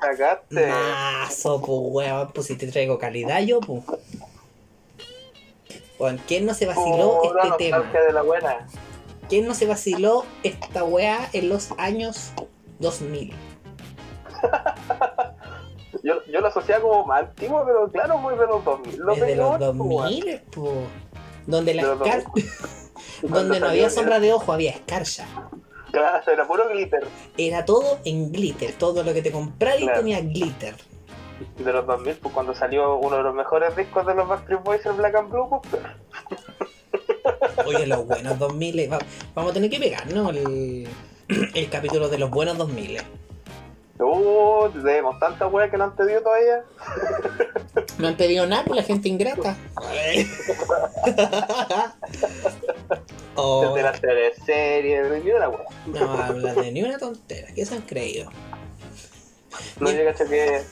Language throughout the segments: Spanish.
sacaste. Mazo, pues weón, pues si te traigo calidad yo, pues. Weón, ¿quién no se vaciló Pura este tema? de la buena. ¿Quién no se vaciló esta weá en los años 2000? Yo, yo lo asociaba como más antiguo, pero claro, muy de los 2000. Los Desde los 2008, pues, 2000, pues. Donde la De los escar... 2000. Donde no había sombra de ojo, había escarcha. Claro, era puro glitter. Era todo en glitter. Todo lo que te comprara Claro. tenía glitter. De los 2000, pues cuando salió uno de los mejores discos de los Backstreet Boys, el Black and Blue, pues, Oye, los buenos 2000. va- Vamos a tener que pegar, ¿no? El, el capítulo de los buenos 2000. Uh, tenemos tanta wea que no han pedido todavía. No han pedido nada por la gente ingrata. Oh, Desde la teleserie, ni una wea. no habla de ni una tontera. ¿Qué se han creído? No, yo cacho que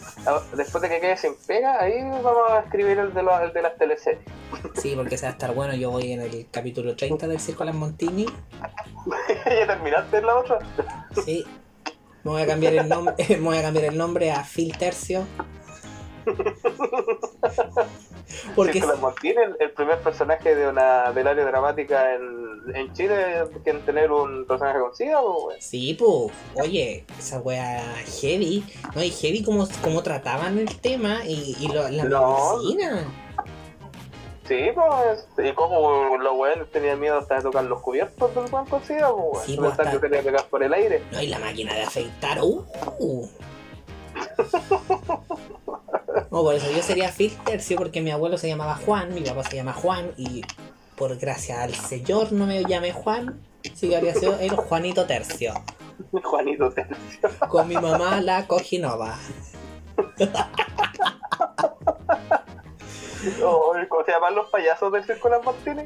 después de que quede sin pega, ahí vamos a escribir el de, los, el de las teleseries. Sí, porque se va a estar bueno. Yo voy en el capítulo 30 del Circo Las Montini. ¿Ya terminaste la otra? Sí. Me voy a cambiar el nombre, me voy a cambiar el nombre a Phil Tercio. Porque Porque Montini, el, el primer personaje de una del área dramática en, en Chile que en tener un personaje con SIDA, pues. Sí, pues, oye, esa wea heavy, ¿no? Y heavy como, como trataban el tema y, y lo- la No. medicina. Sí, pues, y como los weones tenían miedo hasta de tocar los cubiertos del weón con SIDA, pues. Sí, pues, hasta- que tenía que pegar por el aire. No, y la máquina de afeitar, uh. uh. No, por eso yo sería Phil Tercio porque mi abuelo se llamaba Juan, mi papá se llama Juan y por gracia al señor no me llame Juan, sí que habría sido el Juanito Tercio. Juanito Tercio. Con mi mamá la Cojinova. Oh, ¿Cómo se llaman los payasos del Circo Las Montini?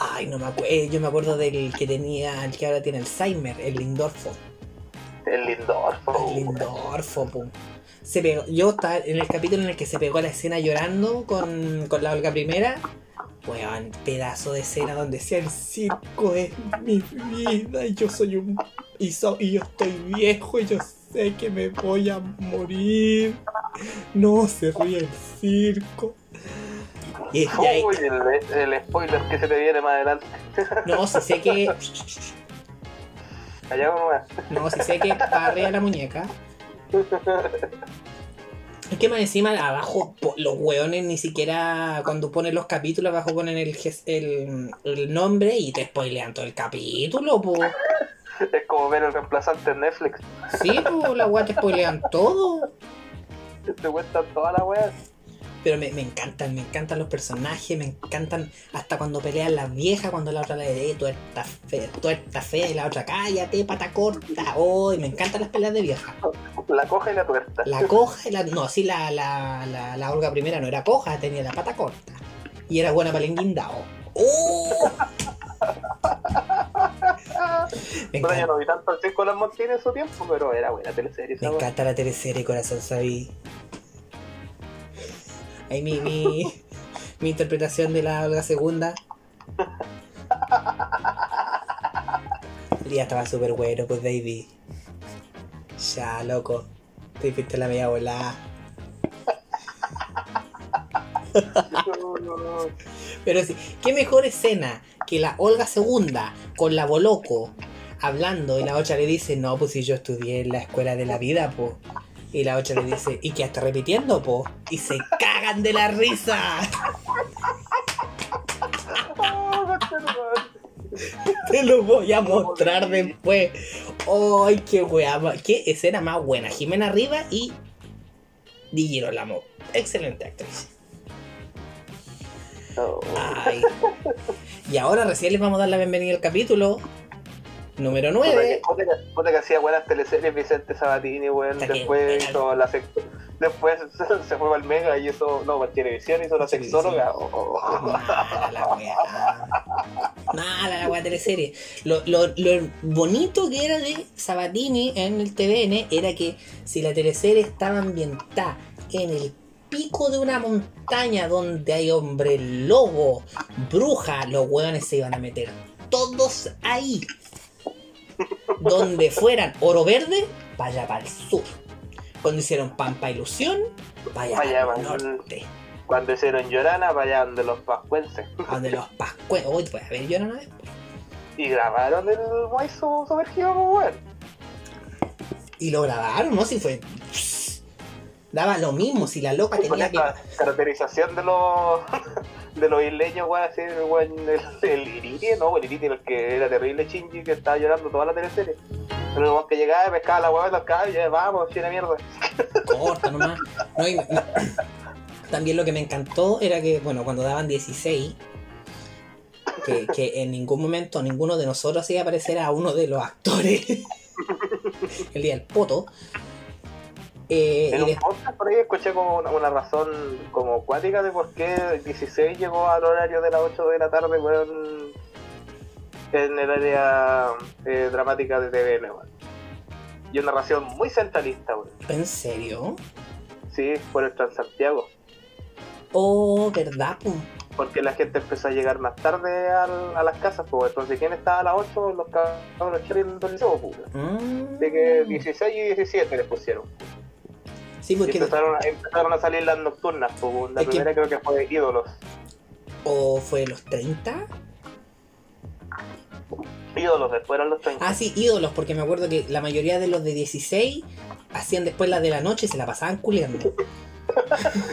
Ay, no me acuerdo. yo me acuerdo del que tenía, el que ahora tiene Alzheimer, el Lindorfo. El Lindorfo. El Lindorfo, pum. Se pegó, yo estaba en el capítulo en el que se pegó la escena llorando con, con la Olga Primera. Weón, pedazo de escena donde decía el circo es mi vida y yo soy un. Y, so- y yo estoy viejo y yo sé que me voy a morir. No se ríe el circo. Y, y ahí- el, el spoiler que se te viene más adelante. no, si sé que. Allá. No, si sé que para arriba la muñeca. Es que más encima abajo los hueones ni siquiera cuando ponen los capítulos abajo ponen el, ges- el, el nombre y te spoilean todo el capítulo, po. Es como ver el reemplazante en Netflix. Sí, po, la weá te spoilean todo. Te cuentan toda la wea. Pero me, me encantan, me encantan los personajes, me encantan hasta cuando pelean las viejas, cuando la otra le dice, "Eh, tú estás fea, tú estás fea, y la otra, cállate, pata corta. Oh, me encantan las peleas de viejas. La coja y la tuerta. La coja y la. No, sí, la, la, la, la Olga primera no era coja, tenía la pata corta. Y era buena para el enguindao. ¡Oh! Me Bueno, yo no vi tanto el Circo Las Montini en su tiempo, pero era buena teleserie. me encanta la teleserie Corazón Sabí. Ahí mi, mi, mi interpretación de la Olga segunda. El día estaba súper bueno, pues baby. Ya, loco. Te fuiste la media volada. Pero sí, qué mejor escena que la Olga segunda con la Boloco hablando y la otra le dice, no, pues si yo estudié en la escuela de la vida, po. Y la otra le dice, ¿y qué está repitiendo, po? Y se cagan de la risa. Te lo voy a mostrar después. ¡Ay, qué wea! ma- ¡Qué escena más buena! Jimena Riva y Di Girolamo. Excelente actriz. Oh. Ay. Y ahora recién les vamos a dar la bienvenida al capítulo. Número Puta 9. que, puta que- hacía buenas teleseries Vicente Sabatini, weón. Que Después hizo la sex... Después se fue al Mega y hizo. No, para televisión hizo la sexóloga. Oh, oh, oh. Mala la weá. Mala la weá teleserie. Lo, lo, lo bonito que era de Sabatini en el TVN era que si la teleserie estaba ambientada en el pico de una montaña donde hay hombre lobo, bruja, los hueones se iban a meter todos ahí. Donde fueran oro verde, vaya para el sur. Cuando hicieron Pampa Ilusión, vaya Vaya para el norte. Cuando hicieron Llorana, para allá donde los pascuenses. Donde los pascueros. Uy, pues a ver, yo no vez. Y grabaron el Moiso sumergido, pues, weón. Y lo grabaron, ¿no? Si fue. Daba lo mismo, si la loca tenía que. caracterización de los de los isleños, weón, así, el, weón, el, no, el Iriti era el que era terrible Shinji que estaba llorando toda la teleserie. Pero el weón que llegaba, pescaba la hueá, los cabos y ya, vamos, china mierda. corta nomás. No, y-. También lo que me encantó era que, bueno, cuando daban 16, que, que en ningún momento ninguno de nosotros hacía aparecer a uno de los actores el día del poto. Eh, En un podcast por ahí escuché como una, una razón como cuática de por qué el 16 llegó al horario de las 8 de la tarde, weón, en el área eh, dramática de TVN, weón. Y una narración muy centralista, weón. ¿En serio? Sí, por el Transantiago. Oh, ¿verdad? Porque la gente empezó a llegar más tarde al- a las casas, pues entonces ¿quién estaba a las 8? Los cabros chicos del liceo, pues. Mm. Así que 16 y 17 les pusieron. Sí, Y porque. empezaron, empezaron a salir las nocturnas, pues. La Es que- primera creo que fue Ídolos. ¿O fue los 30? Ídolos, después eran los 30. Ah, sí, ídolos, porque me acuerdo que la mayoría de los de 16 hacían después las de la noche y se la pasaban culeando.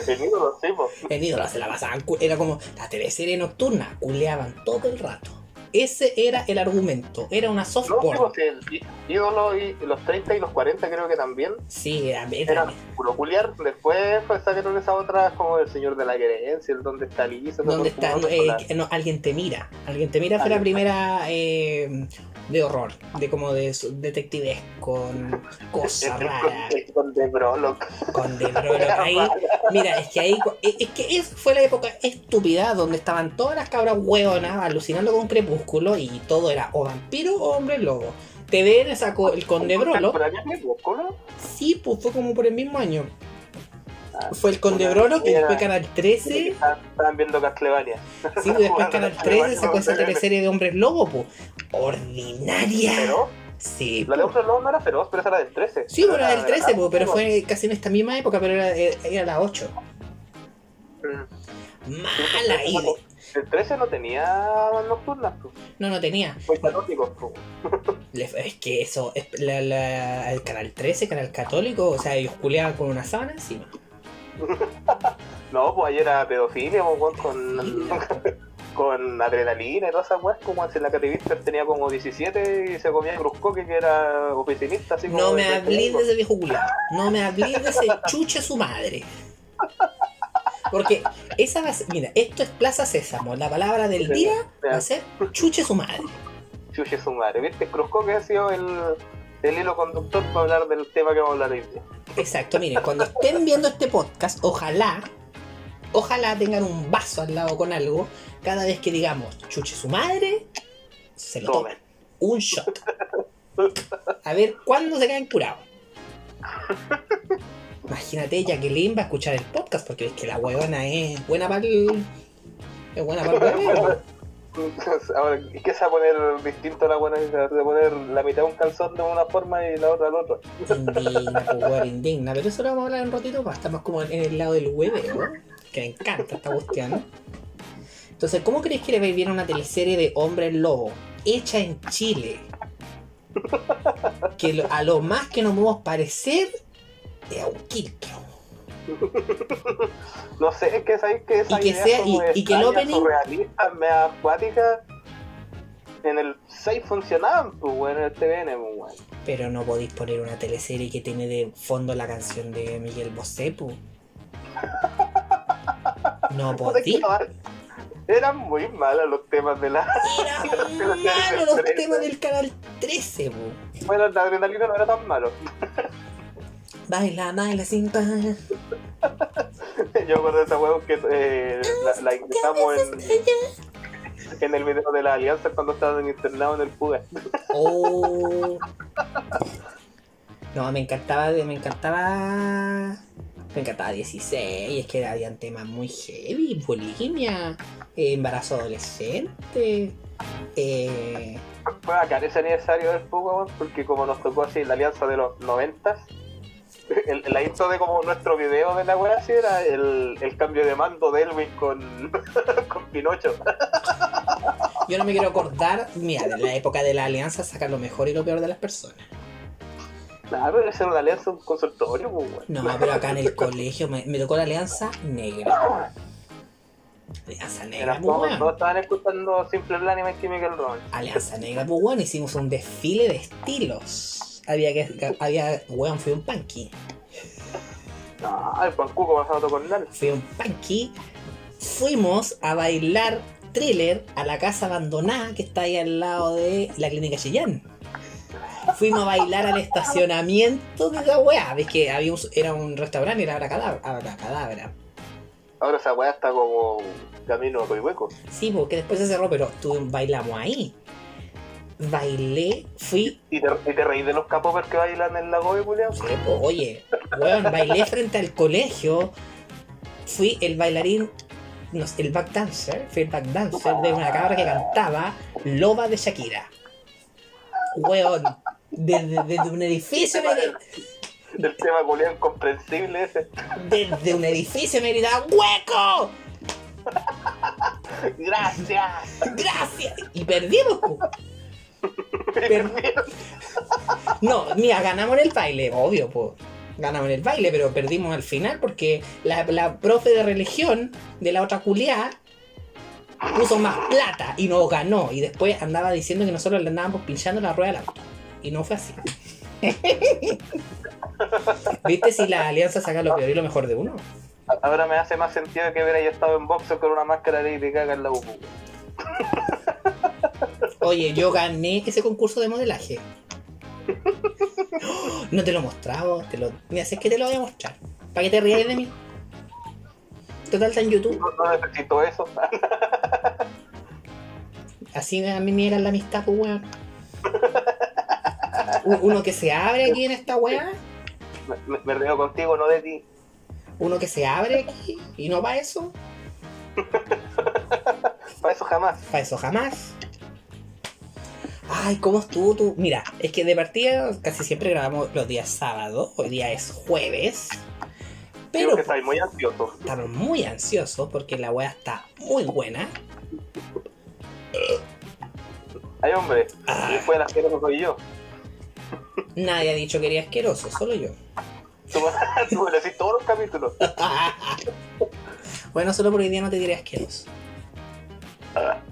En Ídolos, sí, pues. En ídolos se la pasaban Era como la teleserie nocturna, culeaban todo el rato. Ese era el argumento, era una No, sí, softball. pues, el í- Ídolos y los 30 y los 40 creo que también. Sí, era, era- Eran puro culiar. Después pues, sacaron esa otra como el Señor de la Querencia, el Donde está Lisa. ¿Dónde está? eh, no, alguien te mira. Alguien te mira fue la primera eh, de horror, de como de detectives con cosas raras, Con The Brolock. con de ahí. Mira, es que ahí es es que esa fue la época estúpida donde estaban todas las cabras hueonas alucinando con crepúsculo y todo era o vampiro o hombre lobo. TVN sacó el Conde Brolo. ¿no? Sí, pues fue como por el mismo año. Fue el Conde Brolo que después Canal 13. Estaban viendo Castlevania. Sí, pues después Canal Castlevania 13 sacó esa teleserie de hombres lobo, pues. Ordinaria. ¿Feroz? Sí, La de po. Hombre Lobo no era feroz, pero esa era del 13. Sí, pues era del de 13, la- po, pero fue casi en esta misma época, pero era, era la 8. Mm. Mala. Y de- El 13 no tenía nocturnas, pues. No, no tenía. Muy católicos, pues. Le- Es que eso, es la- la- el canal 13, canal católico, o sea, ellos culeaban con una sábana encima. No, pues ayer era pedofilia, pues, con, con adrenalina y todas esas weas, como en la Cativista tenía como 17 y se comía Cruzcoque que era oficinista, así como. No me hablé de ese viejo culiado. No me hablé de ese chuche su madre. Porque esa va a ser, mira, esto es Plaza Sésamo. La palabra del día va a ser chuche su madre. Chuche su madre, ¿viste? Cruzcoque ha sido el, el hilo conductor para hablar del tema que vamos a hablar hoy día. Exacto, miren, cuando estén viendo este podcast, ojalá, ojalá tengan un vaso al lado con algo. Cada vez que digamos chuche su madre, se lo tomen. Un shot. A ver cuándo se quedan curados. Imagínate, Jacqueline va a escuchar el podcast porque es que la huevona es buena para el. Es buena para el. Ahora, ¿y qué se va a poner distinto a la buena? Se va a poner la mitad de un calzón de una forma y la otra de la otra. Indigna, pues, indigna. Pero eso lo vamos a hablar un ratito más. Estamos como en el lado del hueveo. Que me encanta esta cuestión. Entonces, ¿cómo crees que le va a ir bien una teleserie de hombres lobo? Hecha en Chile. Que a lo más que nos podemos parecer es a un quiltro. No sé, es que sabéis que esa Y que idea sea- como y- y que el opening- media acuática, en el 6 funcionaban, pues, weón, en el TVN, pues, weón. Pero no podéis poner una teleserie que tiene de fondo la canción de Miguel Bosé, pu. No podéis. Eran muy malos los temas de la. Eran malos los temas del canal 13, po. Bueno, la adrenalina no era tan malo. Baila, baila sin parar. Yo de esa huevo que eh, la, la ingresamos en, en el video de la alianza cuando estaban internados en el Puga. Oh. No, me encantaba, me encantaba. Me encantaba 16, es que habían temas muy heavy, bulimia, eh, embarazo adolescente. Eh, Fue bacán ese aniversario del weón, porque como nos tocó así la alianza de los 90 el, la intro de como nuestro video de la wea así era el, el cambio de mando de Elwin con, con Pinocho. yo no me quiero acordar, mira, de la época de la alianza sacar lo mejor y lo peor de las personas. Claro, esa era una alianza, un consultorio, pues. No, pero acá en el colegio me, me tocó la alianza negra. Alianza negra, pues, todos, todos estaban escuchando Simple Plan y My Chemical Romance. Alianza Negra, pues weón, hicimos un desfile de estilos. Había que, había, weón, fui un punky. Ah, el Pancuco pasado con Nal. Fui un punky. Fuimos a bailar thriller a la casa abandonada que está ahí al lado de la clínica Chillán. Fuimos a bailar al estacionamiento de la weá. Ves que había un- era un restaurante y era Abracadabra. Abracadabra. Ahora esa weá está como camino a Coihueco. Sí, porque después se cerró, pero tú bailamos ahí. Bailé, fui ¿Y te, y te reís de los capopers que bailan en la gobe, culiao? Sí, po, oye, weón, bailé frente al colegio. Fui el bailarín, no sé, el back dancer, fui el back dancer de una cabra que cantaba Loba de Shakira. Weón, desde, desde un edificio me, Del tema culiao incomprensible ese. desde un edificio me gritaba ¡Hueco! Gracias. ¡Gracias! Y perdimos, No, mira, ganamos en el baile, obvio, pues. Ganamos en el baile, pero perdimos al final porque la, la profe de religión de la otra culiada puso más plata y nos ganó. Y después andaba diciendo que nosotros le andábamos pinchando la rueda del auto. Y no fue así. ¿Viste si la alianza saca lo peor y lo mejor de uno? Ahora me hace más sentido que hubiera yo estado en boxeo con una máscara de Lady Gaga en la UPU. Oye, yo gané ese concurso de modelaje. No te lo he mostrado, te lo... Mira, si es que te lo voy a mostrar. Para que te rías de mí. Total está en YouTube. No, no necesito eso. Así a mí me era la amistad, pues weón. Uno que se abre aquí en esta weá. Me, me, río contigo, no de ti. Uno que se abre aquí. Y no para eso. Para eso jamás. Para eso jamás. Ay, ¿cómo estuvo tú? Mira, es que de partida casi siempre grabamos los días sábados. Hoy día es jueves. Pero que estáis muy ansioso. estamos muy ansiosos porque la weá está muy buena. Ay, hombre. Ah. Después de las que no soy yo. Nadie ha dicho que era asqueroso, solo yo. Tú, tú me decís todos los capítulos. bueno, solo por hoy día no te diré asqueroso.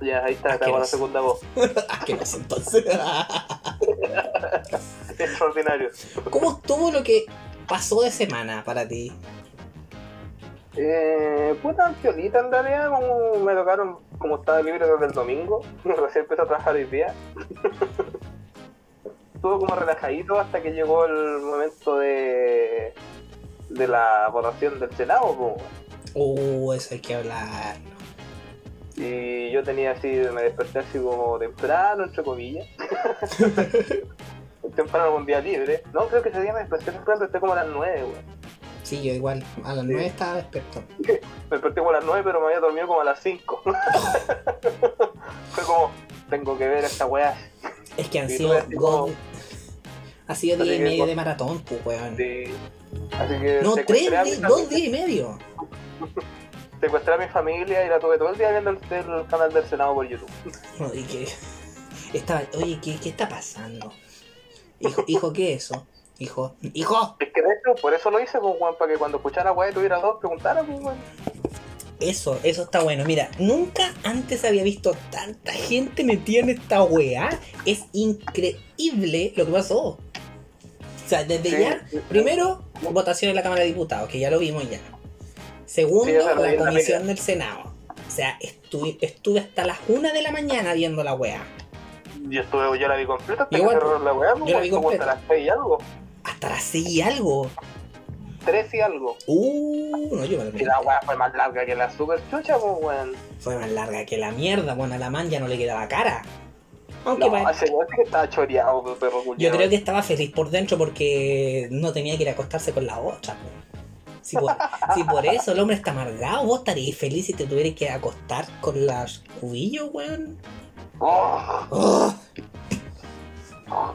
Ya, ahí está, está con la segunda voz. Asqueroso entonces. Extraordinario. ¿Cómo estuvo lo que pasó de semana para ti? Eh, puta piolita en realidad, como me tocaron, como estaba libre desde el domingo, recién empecé a trabajar hoy día. Estuvo como relajadito hasta que llegó el momento de de la votación del Senado. Uh, eso hay que hablar. Y yo tenía así, me desperté así como temprano, entre comillas. temprano un día libre. No, creo que ese día me desperté temprano, desperté como a las 9, weón. Sí, yo igual. A las Sí. 9 estaba despierto. Me desperté como a las 9, pero me había dormido como a las 5. Fue como, tengo que ver esta weá. Es que han sido Ha sido día y medio de maratón, pues, weón. Sí. Así que No, tres, a, dos días y medio. Secuestré a mi familia y la tuve todo el día viendo el, el canal del Senado por YouTube. No, y que. Estaba, oye, ¿qué, ¿qué está pasando? Hijo, hijo, ¿qué es eso? Hijo, hijo, Es que de hecho, por eso lo hice, pues, weón, para que cuando escuchara weá tuviera dos, preguntara, pues, weón. Eso, eso está bueno. Mira, nunca antes había visto tanta gente metida en esta weá. Es increíble lo que pasó. O sea, desde Sí, ya, sí. primero, votación en la Cámara de Diputados, que ya lo vimos ya. Segundo, Sí, la comisión del Senado. O sea, estuve, estuve hasta las 1 de la mañana viendo la weá. Yo estuve, yo la vi completa hasta Igual, que la weá, yo la vi como completa. hasta las 6 y algo. Hasta las 6 y algo. 3 y algo. Uh, no, yo me Y dormí. la weá fue más larga que la super chucha, pues weón. Fue más larga que la mierda. Bueno, a la man ya no le quedaba cara. Aunque No, pa- ese weón sí que estaba choreado, pues, perro yo creo que estaba feliz por dentro porque no tenía que ir a acostarse con la otra. po. Si por, si por eso el hombre está amargado, vos estarías feliz si te tuvieras que acostar con las cubillos, weón. Oh, Oh.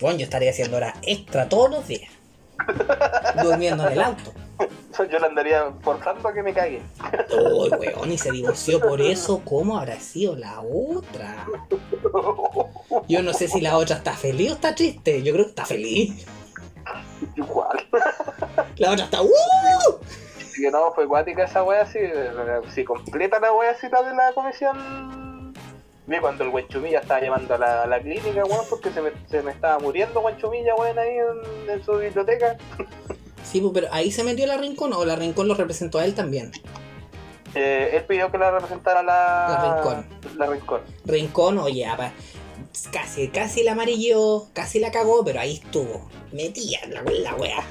Bueno, yo estaría haciendo horas extra todos los días. Durmiendo en el auto. yo la andaría forzando a que me cague. Uy, weón, y se divorció por eso. ¿Cómo habrá sido la otra? Yo no sé si la otra está feliz o está triste. Yo creo que está feliz. Igual. La otra está. ¡Uh! Así que no, fue cuática esa wea así. Si completa la wea así de la comisión. Vi cuando el Guanchumilla estaba llamando a la, a la clínica, weón, porque se me, se me estaba muriendo Guanchumilla, weón, ahí en, en su biblioteca. Sí, pues, pero ahí se metió la Rincón o la Rincón lo representó a él también. Eh, él pidió que la representara la. La Rincón. La Rincón. Rincón, oye, apa, casi, casi la amarilló, casi la cagó, pero ahí estuvo. Metía la, la wea.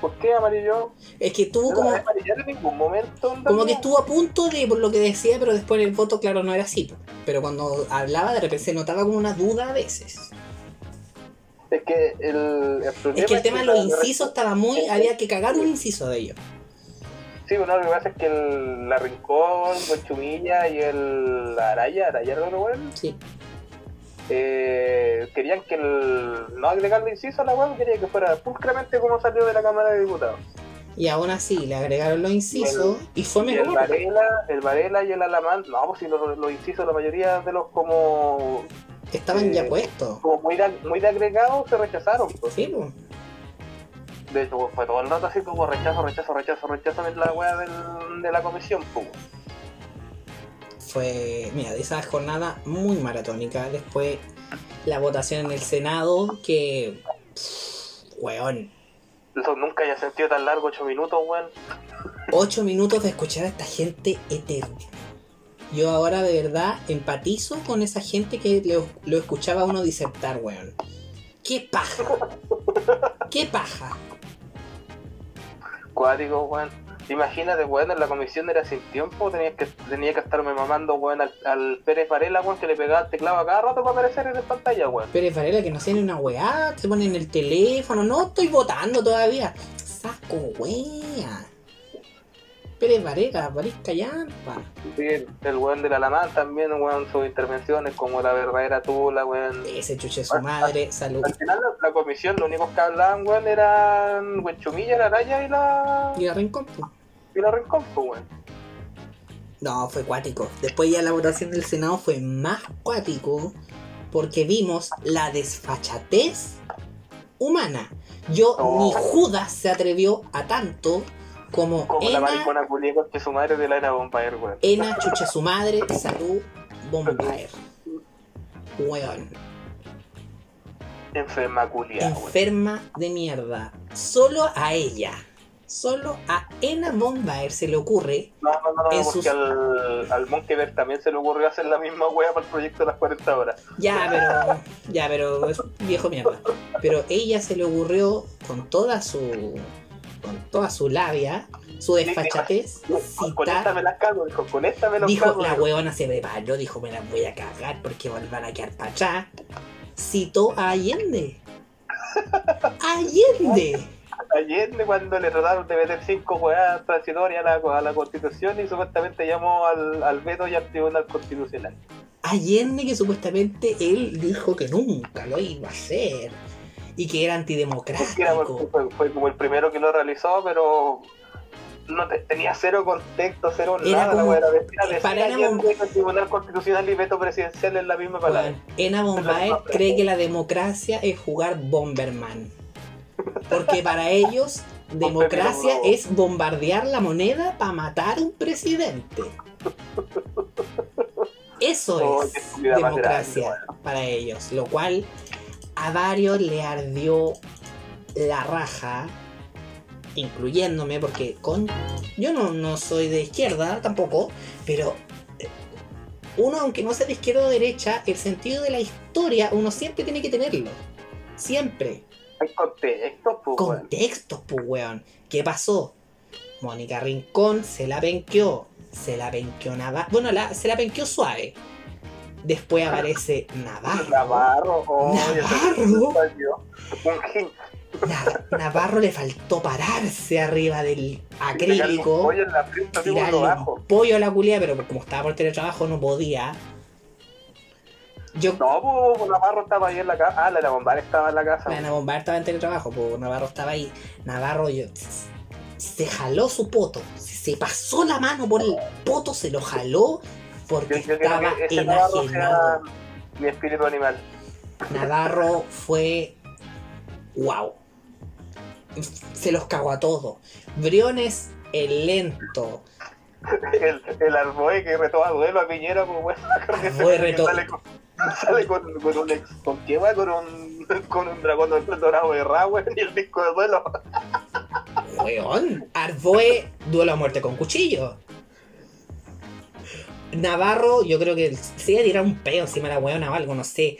¿Por qué amarillo? Es que estuvo No como. amarillar en ningún momento. en Como que estuvo a punto de por lo que decía, pero después el voto, claro, no era así. Pero cuando hablaba, de repente se notaba como una duda a veces. Es que el, el problema Es que el tema de los incisos estaba muy. Había que cagar un inciso de ellos. Sí, bueno, lo que pasa es que el, la Rincón, Guanchumilla y el Araya, Araya, ¿no, weón? Sí. Eh, querían que el, no agregarle inciso a la web, querían que fuera pulcramente como salió de la Cámara de Diputados. Y aún así le agregaron los incisos y fue Y el mejor. Varela, el Varela y el Alamán, no, pues si los, los incisos, la mayoría de los como, Estaban ya eh, puestos. como muy, de, muy de agregados se rechazaron. Pues. Sí, pues. De hecho, fue todo el rato así como rechazo, rechazo, rechazo, rechazo en la web del, de la comisión. Pues. Fue, mira, de esa jornada muy maratónica. Después la votación en el Senado, que. pff, weón. Eso nunca haya sentido tan largo, 8 minutos, weón. Ocho minutos de escuchar a esta gente eterna. Yo ahora de verdad empatizo con esa gente que lo, lo escuchaba a uno disertar, weón. ¡Qué paja! ¡Qué paja! Cuático, weón. Imagínate, weón, en la comisión era sin tiempo, tenía que, tenía que estarme mamando, weón, al, Pérez Varela, weón, que le pegaba el teclado a cada rato para aparecer en la pantalla, weón. Pérez Varela que no ni una weá, se pone en el teléfono, no estoy votando todavía. Saco wea. Pérez Varela, París Callampa. Sí, el, el weón de la Alamán también, weón, sus intervenciones como la verdadera tula, weón. Ese chuche su madre, salud. Al final la, la comisión, los únicos que hablaban, weón, eran Huenchumilla, la Araya y la, Y la rincón, y la Rincón, weón. No, fue cuático. Después ya la votación del Senado fue más cuático porque vimos la desfachatez humana. Yo ni Judas se atrevió a tanto como, Como la Ena, maricona culia que su madre de la era Bombaer, weón. Ena, chucha su madre, salud, Bombaer. Weón. Enferma culia, weón. enferma de mierda. Solo a ella, solo a Ena Bombaer se le ocurre. No, no, no, no, porque sus- al, al Monkeberg también se le ocurrió hacer la misma wea para el proyecto de las 40 horas. Ya, pero. Ya, pero es viejo mierda. Pero ella se le ocurrió con toda su. Con toda su labia, su desfachatez, Con esta me las cago, dijo, con esta me las Dijo, cago. la huevona se preparó, dijo, me las voy a cagar porque van a quedar para atrás. Citó a Allende. Allende. Ayer cuando le trataron de meter cinco weas transitorias a la, a la constitución y supuestamente llamó al, al veto y al tribunal constitucional. Allende que supuestamente él dijo que nunca lo iba a hacer y que era Que era antidemocrático. fue, fue como el primero que lo realizó, pero no te- tenía cero contexto, cero Era nada. La como- era decir, decir para era- que el tribunal constitucional y veto presidencial es la misma palabra. Ena Bombaer cree que la democracia es jugar Bomberman. Porque para ellos, democracia es bombardear la moneda para matar a un presidente. Eso es democracia grande, para ellos. Lo cual a varios le ardió la raja, incluyéndome, porque con Yo no, no soy de izquierda tampoco, pero eh, uno, aunque no sea de izquierda o derecha, el sentido de la historia uno siempre tiene que tenerlo. Siempre. Hay contextos, pues. Contextos, pues, weón. ¿Qué pasó? Mónica Rincón se la penqueó. Se la penqueó Navarro. Bueno, la, se la penqueó suave. Después aparece Navarro. Navarro, oh, Navarro. Navarro le faltó pararse arriba del un acrílico. pollo la tirarle un pollo a la culia, pero como estaba por teletrabajo no podía. Yo, No, pues Navarro estaba ahí en la casa. Ah, la bombar estaba en la casa. la Bombar estaba en teletrabajo, pues Navarro estaba ahí. Navarro yo, se jaló su poto, se pasó la mano por el poto, se lo jaló porque Yo, yo estaba enajenado. mi espíritu animal. Navarro fue wow. Se los cagó a todos. Briones el lento. El, el Arboe que retó a duelo a Piñera, pues bueno. Arboe retó- Sale con, sale con, con un ex. ¿Con qué va? Con un, con un dragón dorado de Ra, weón, y el disco de duelo. Weón, Arboe duelo a muerte con cuchillo. Navarro, yo creo que se iba a tirar un peo encima de la weona o algo, no sé.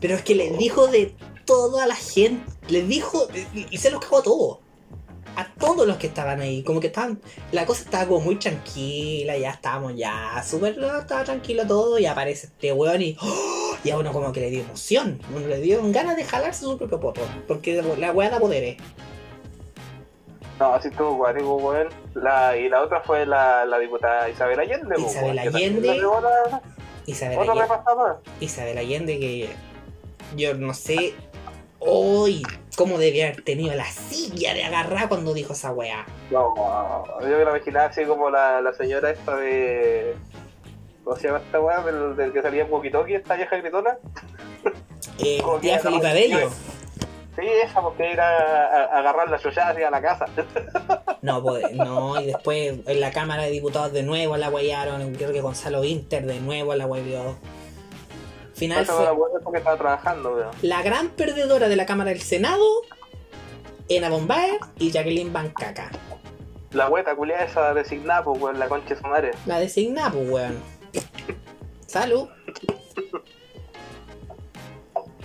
Pero es que le dijo de toda la gente, le dijo y se los cagó a todos. A todos los que estaban ahí, como que estaban, la cosa estaba como muy tranquila, ya estábamos ya súper, estaba tranquilo todo y aparece este weón y, ¡oh! y a uno como que le dio emoción, le dio ganas de jalarse su propio poto, porque la weá da poderes. No, así estuvo guático, weón. La, y la otra fue la, la diputada Isabel Allende, pues, Isabel weón, Allende. la- Isabel Otra Allende. repasada. Isabel Allende que yo no sé hoy cómo debía haber tenido la silla de agarrar cuando dijo esa weá. No, yo me la imaginaba así como la, la señora esta de. ¿Cómo se llama esta weá? Del, del que salía en Walkie esta vieja gritona. Eh, tía Felipa Bello. Sí, esa, porque ir a, a- a agarrar la chollada hacia la casa. No, pues, no, y después en la Cámara de Diputados de nuevo la guayaron, creo que Gonzalo Inter de nuevo la guayó. Final fue porque estaba trabajando, la gran perdedora de la Cámara del Senado, Ena Bombaer y Jacqueline Bancaca. La hueta culiada esa designada, pues, weón, la concha de su madre. La designada, pues, weón. Salud.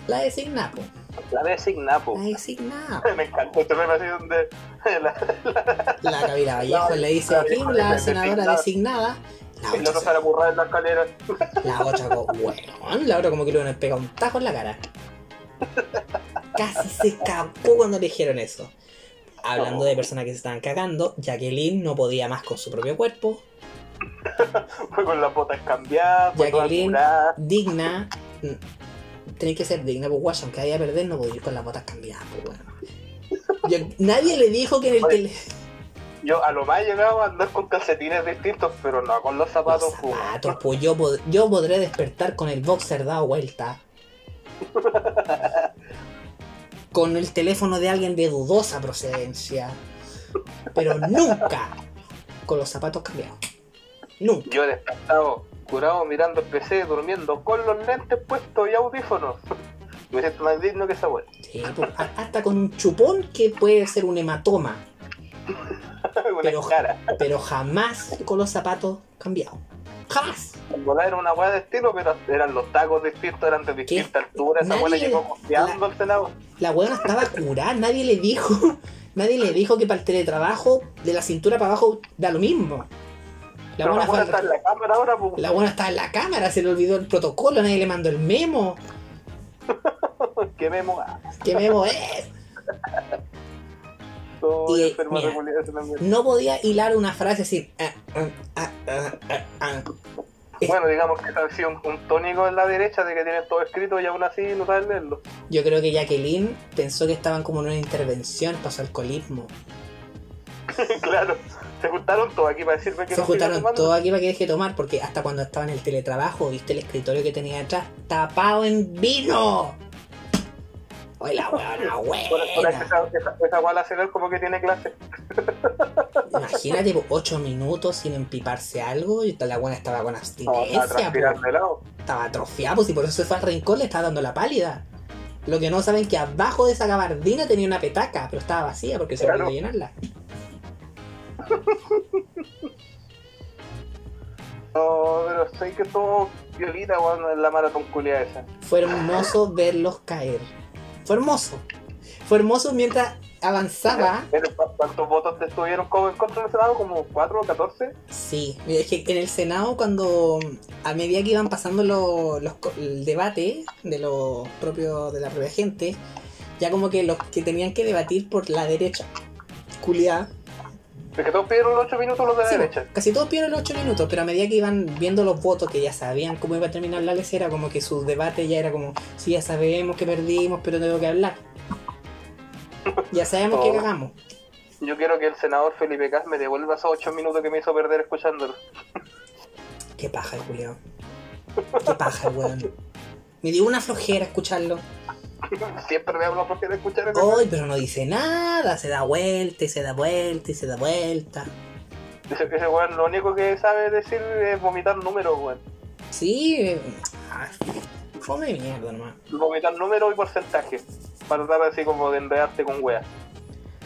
La designada, pues. La designada, La pues. designada. Me encantó este meme así donde. la- La Camila Vallejo le dice a Kim, la senadora designada. La otra, sale a currar en la escalera. la otra, co- weón, la otra como que le van a pegar un tajo en la cara. Casi se escapó cuando le dijeron eso. Hablando de personas que se estaban cagando, Jacqueline no podía más con su propio cuerpo. Fue con las botas cambiadas, fue Jacqueline. Digna. Tenéis que ser digna, pues guay, aunque vaya a perder, no podía ir con las botas cambiadas, pues. Yo- nadie le dijo que en el Oye, tele. Yo a lo más llegaba a andar con calcetines distintos, pero no con los Los zapatos, pues. zapatos, pues yo, pod- yo podré despertar con el boxer dado vuelta. Con el teléfono de alguien de dudosa procedencia. Pero nunca con los zapatos cambiados. Nunca. Yo despertado, curado, mirando el PC, durmiendo con los lentes puestos y audífonos. Me siento más digno que esa weá. Sí, pues, hasta con un chupón que puede ser un hematoma. Pero- cara. Pero jamás con los zapatos cambiados. Jamás. Era una weá de estilo, pero eran los tacos distintos, eran de distinta altura. Esa weá llegó costeando al Senado. La weona estaba curada, nadie le dijo. Nadie le dijo que para el teletrabajo, de la cintura para abajo, da lo mismo. La buena, está en la cámara ahora, pues. la buena estaba en la cámara, se le olvidó el protocolo, nadie le mandó el memo. Que memo. ¿Qué memo es? Y, mira. No podía hilar una frase así. ah, ah, ah. Bueno, digamos que ha sido un, un tónico en la derecha de que tienen todo escrito y aún así no saben leerlo. Yo creo que Jacqueline pensó que estaban como en una intervención para su alcoholismo. claro, se juntaron todos aquí para decirme que Se no juntaron tomando. todo aquí para que deje de tomar, porque hasta cuando estaba en el teletrabajo, viste el escritorio que tenía atrás, tapado en vino. Oye, la weona Por, por buena. esa, esa, esa guala como que tiene clase. Imagínate, po, ocho minutos sin empiparse algo y la buena estaba con No, abstinencia, transpirando helado. estaba atrofiada, pues y por eso se fue al rincón, le estaba dando la pálida. Lo que no saben que abajo de esa gabardina tenía una petaca, pero estaba vacía porque se Claro. olvidó llenarla. No, pero sé que todo violita, weón, en la maratón culia esa. Fue hermoso verlos caer. Fue hermoso. Fue hermoso mientras avanzaba. Pero, ¿cu- ¿Cuántos votos te estuvieron como en contra del Senado? ¿Como 4 o 14? Sí, es que en el Senado cuando a medida que iban pasando lo- los, co- el debate de los propios de la propia gente, ya como que los que tenían que debatir por la derecha, culiada, Es que todos pidieron los 8 minutos los de la Sí, derecha. casi todos pidieron los 8 minutos, pero a medida que iban viendo los votos, que ya sabían cómo iba a terminar la lecera, como que su debate ya era como, sí, ya sabemos que perdimos, pero tengo que hablar. Ya sabemos que cagamos. Yo quiero que el senador Felipe Cas me devuelva esos 8 minutos que me hizo perder escuchándolo. Qué paja el Julio. Qué paja el weón. Me dio una flojera escucharlo. Siempre me hablo porque de escuchar ese Ay, pero no dice nada, se da vuelta y se da vuelta y se da vuelta. Ese, ese weón lo único que sabe decir es vomitar números, weón. Sí, ah, fome mierda nomás. Vomitar números y porcentajes. Para tratar así como de enredarte con weas.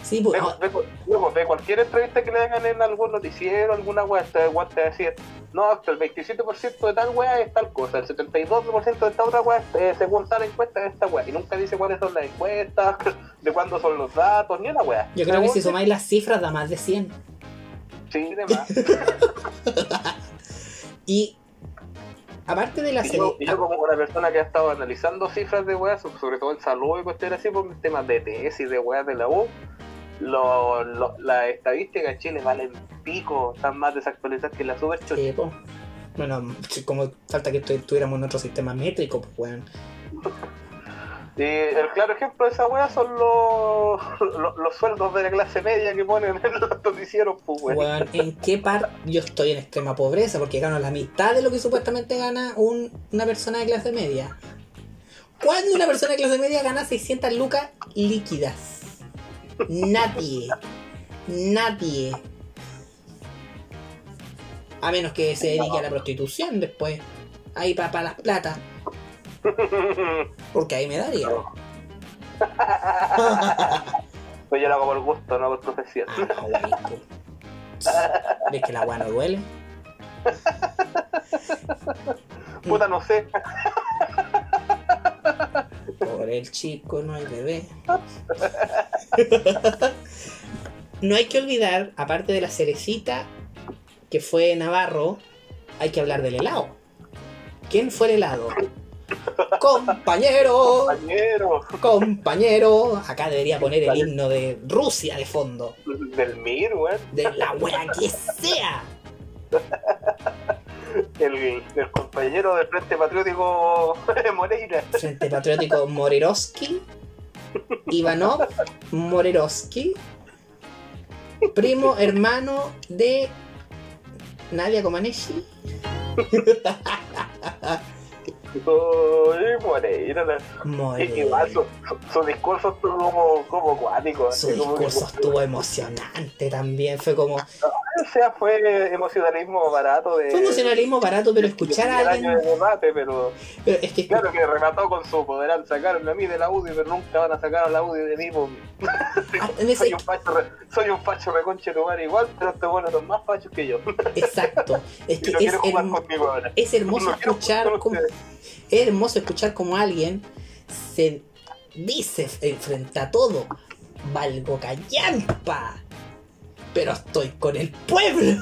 Sí, pues, Ve, ah, ve- luego, ve cualquier entrevista que le hagan en algún noticiero, alguna wea, este weón te va a decir, no, hasta el 27% de tal wea es tal cosa, el 72% de esta otra wea, eh, según tal encuesta es esta wea. Y nunca dice cuáles son las encuestas, de cuándo son los datos, ni una wea. yo creo que si sumáis las cifras da más de 100. Sí, demás. Y aparte de la Y yo, y yo como una persona que ha estado analizando cifras de weas, sobre todo en salud y cuestiones así, por temas de tesis, de weas de la U, lo, lo- las estadísticas en Chile valen pico, están más desactualizadas que la super. Sí. Bueno, como falta que tu- tuviéramos en otro sistema métrico, pues weón. Y el claro ejemplo de esa wea son los, los, los sueldos de la clase media que ponen en los noticieros, pues weón. Weón, ¿en qué par yo estoy en extrema pobreza? Porque gano la mitad de lo que supuestamente gana un- una persona de clase media. ¿Cuándo una persona de clase media gana 600 lucas líquidas? Nadie. Nadie. A menos que se dedique a la prostitución después. Ahí para las platas. Porque ahí me daría. Pues yo lo hago por gusto, no por profesión. Ah. ¿Ves que la weá no duele? Puta, no sé. Por el chico no hay bebé. No hay que olvidar, aparte de la cerecita que fue Navarro, hay que hablar del helado. ¿Quién fue el helado? Compañero, Compañero compañero. Acá debería poner el himno de Rusia de fondo. del MIR, weón. De la wea que sea. El, compañero del Frente Patriótico Moreira. Frente Patriótico Morerovsky, Ivanov Morerovsky, primo hermano de Nadia Comaneci. Uy, Moreira. la- Moreira. igual su, su, su discurso estuvo como, como cuático. Su como que- discurso estuvo emocionante también. Fue como. O sea, fue emocionalismo barato de. Fue emocionalismo barato, pero escuchar a del año alguien. de debate, pero Pero es que claro que remató con su podrán sacarme a mí de la UDI, pero nunca van a sacar a la UDI de mí. ese- Soy un facho, re- soy un facho reconche lugar igual, pero estos buenos son más fachos que yo. Exacto. Es que es, ahora. es hermoso No escuchar como. Es hermoso escuchar como alguien se dice frente a todo, valgo callampa, pero estoy con el pueblo.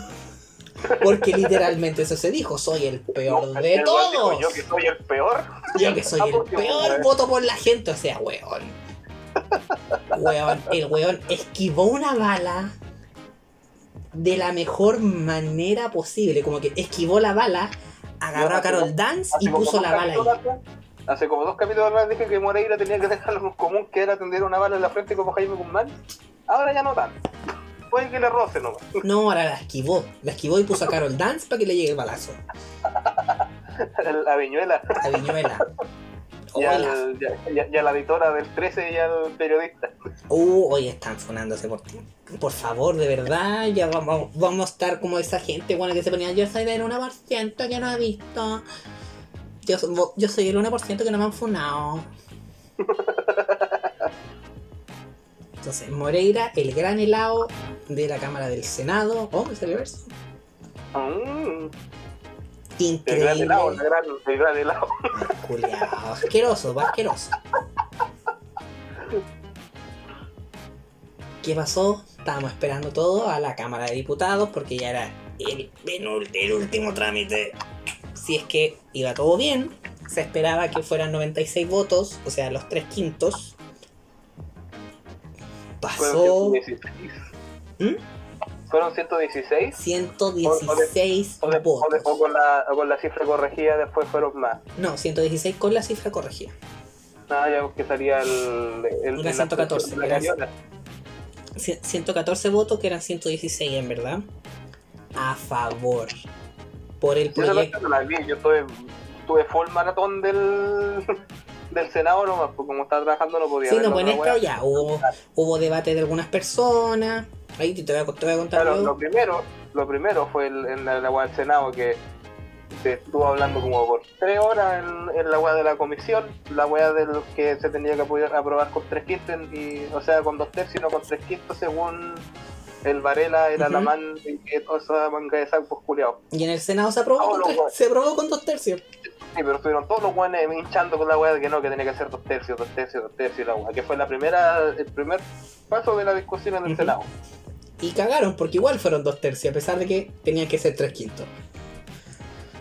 Porque literalmente eso se dijo, soy el peor No, de el todos. Yo que soy el peor. Yo que soy Ah, el peor, voto por la gente, o sea, weón. Weón, el weón esquivó una bala de la mejor manera posible. Como que esquivó la bala, agarró a Carol Dance y puso la bala ahí. Hace como dos capítulos atrás dije que Moreira tenía que dejar algo en común, que era tener una bala en la frente como Jaime Guzmán. Ahora ya no tanto. Puede que le roce nomás. No, ahora la esquivó. La esquivó y puso a Carol Dance para que le llegue el balazo. La viñuela. A Viñuela. Y, al- y a- y a la editora del 13 y al periodista. Uh, hoy están funándose por ti. Por favor, de verdad, ya vamos, vamos a estar como esa gente buena que se ponía. Yo soy del 1% que no he visto. Yo, yo soy el 1% que no me han funado. Entonces, Moreira, el gran helado de la Cámara del Senado. Oh, salió eso. Mm, el gran Increíble. helado, el gran, el gran helado. Culeado, asqueroso, asqueroso. ¿Qué pasó? Estábamos esperando todo a la Cámara de Diputados porque ya era el, el último trámite. Si es que iba todo bien, se esperaba que fueran 96 votos, o sea, los tres quintos. Pasó Fueron 116. ¿Mm? Fueron 116. 116 O, de- o de- votos. o con, la, con la cifra corregida después fueron más. No, 116 con la cifra corregida. Nada, ya que salía el. el el- 114, la era- Cariola. Cien- 114 votos, que eran 116 en verdad, a favor por el Yo proyecto. parte no la vi, yo estuve, estuve full maratón del, del Senado nomás, porque como estaba trabajando no podía Sí, no, la pues en esta ya hubo, hubo debate de algunas personas. Te voy a, te voy a contar. Claro, lo primero, lo primero fue el- en la, la del Senado que se estuvo hablando como por tres horas en, en la wea de la comisión, la wea del que se tenía que aprobar con tres quintos, y, o sea, con dos tercios, no con tres quintos, según el Varela, el Ujú. Alamán y toda esa manga de sacos culiados. Y en el Senado se aprobó, Ah, con, lo se aprobó con dos tercios. Sí, pero estuvieron todos los guanes hinchando con la weá de que no, que tenía que ser dos tercios, dos tercios, dos tercios la weá, que fue la primera, el primer paso de la discusión en el Ujú. Senado. Y cagaron, porque igual fueron dos tercios, a pesar de que tenían que ser tres quintos.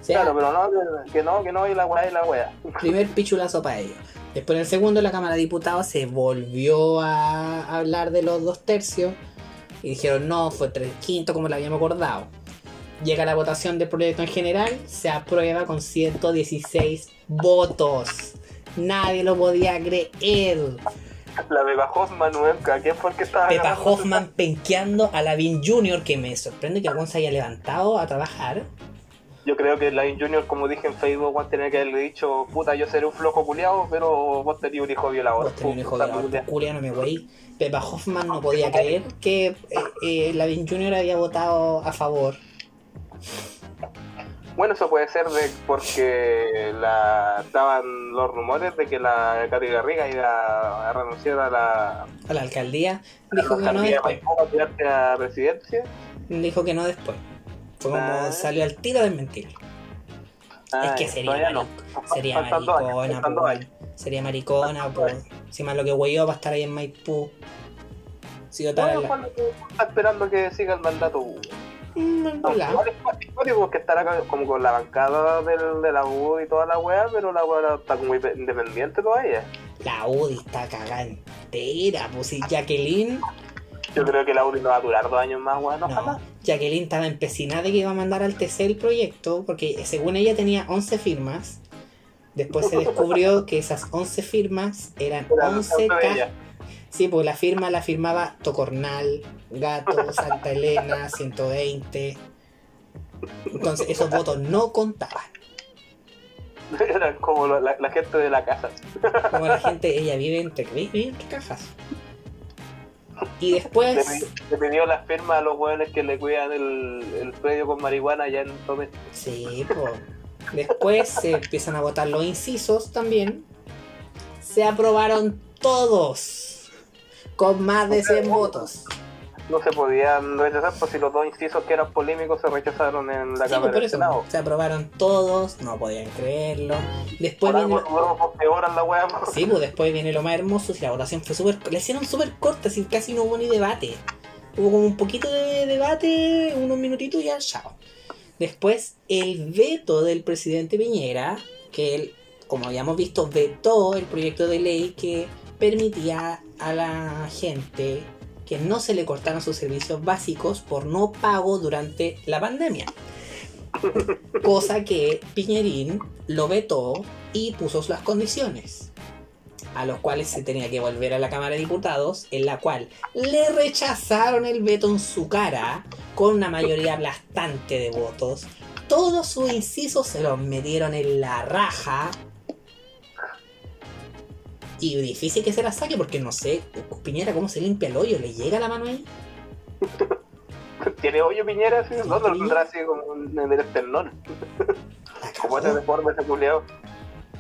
O sea, Claro, pero no, que- que no, que no, y la weá y la weá. primer pichulazo para ellos. Después en el segundo la Cámara de Diputados se volvió a hablar de los dos tercios y dijeron no, fue tres quintos como lo habíamos acordado. Llega la votación del proyecto en general, se aprueba con 116 votos. Nadie lo podía creer. La Beba Hoffman, weón, ¿a quién fue el que estaba agarrando? Hoffman penqueando a Lavin Jr., que me sorprende que algún se haya levantado a trabajar. Yo creo que Line Junior, como dije en Facebook, weón, tenía que haberle dicho, puta, yo seré un flojo culiado, pero vos tenías un hijo violador. Vos tenés un hijo Puta, de culia. Julia, no me voy. Pepa Hoffman no podía creer que eh, eh, Lavin Jr. había votado a favor. Bueno, eso puede ser de porque la, estaban los rumores de que la Katy Garriga iba a renunciar a la, A la alcaldía dijo la que no después. A presidencia. Dijo que no después. Fue como Ah. salió al tiro de mentir. Ah, es que sería, no. sería maricona, po. Sería maricona, po. Encima lo que hueyó va a estar ahí en Maipú. Si yo Bueno, Juan, está esperando que siga el mandato. Mm, No, la- igual es cuático porque estará como con la bancada del, de la U y toda la weá, pero la weá está como indepe- independiente todavía. La UDI está cagada entera, pues si Jacqueline, Yo creo que la U no va a durar dos años más, weón, no, ojalá. Jacqueline estaba empecinada de que iba a mandar al TC el proyecto, porque según ella tenía 11 firmas. Después se descubrió que esas 11 firmas eran Era 11 tanto de ca-. Sí, pues la firma la firmaba Tocornal, Gato, Santa Elena, 120. Entonces esos votos no contaban. Eran como la, la- la gente de la casa. Como la gente, ella vive entre, vive entre cajas. Y después, le pidió las firmas a los weones que le cuidan el, el predio con marihuana allá en Tomé. sí, pues, después se empiezan a votar los incisos también. Se aprobaron todos con más de 100 votos. No se podían rechazar, pues si los dos incisos que eran polémicos se rechazaron en la Sí, pues, Cámara por del Senado. se aprobaron todos, no podían creerlo. Después Por viene algo lo- duró 12 horas la weá. pues. Sí, pues después viene lo más hermoso, si la votación fue súper... La hicieron súper corta, sin casi no hubo ni debate. Hubo como un poquito de debate, unos minutitos y ya, chao. Después, el veto del presidente Piñera, que él, como habíamos visto, vetó el proyecto de ley que permitía a la gente que no se le cortaran sus servicios básicos por no pago durante la pandemia. Cosa que Piñerín lo vetó y puso las condiciones, a los cuales se tenía que volver a la Cámara de Diputados, en la cual le rechazaron el veto en su cara con una mayoría aplastante de votos. Todos sus incisos se los metieron en la raja. Y difícil que se la saque porque no sé, Piñera, cómo se limpia el hoyo, ¿le llega la mano ahí? ¿Tiene hoyo Piñera? Sí, no, lo tendrá así como el esternón. Como cagó. deforme ese culiao.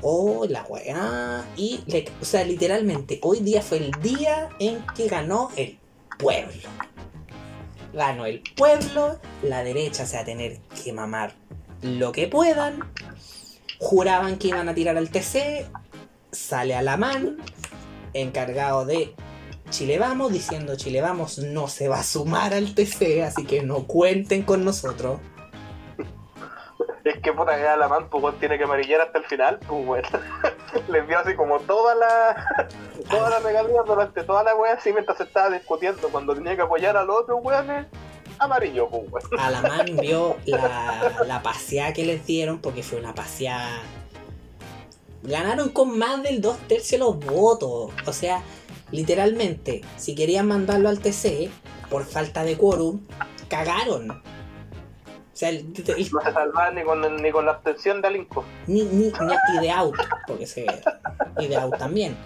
Oh, la weá. Y, le- o sea, literalmente, hoy día fue el día en que ganó el pueblo. Ganó el pueblo, la derecha se va a tener que mamar lo que puedan. Juraban que iban a tirar al TC. Sale a la man, encargado de Chile Vamos, diciendo Chile Vamos no se va a sumar al TC, así que no cuenten con nosotros. Es que puta que la man, pues tiene que amarillar hasta el final, pues weón. Les dio así como toda la. toda la regalía durante toda la weá, así mientras se estaba discutiendo. Cuando tenía que apoyar al otro weón, amarillo, pues weón. Alamán vio la, la paseada que les dieron porque fue una paseada. Ganaron con más del dos tercios de los votos. O sea, literalmente, si querían mandarlo al TC por falta de quórum, cagaron. O sea, el- el- No se salvaba ni con, ni con la abstención de Alinco. ni, ni, ni- de out, porque se. Y de out también.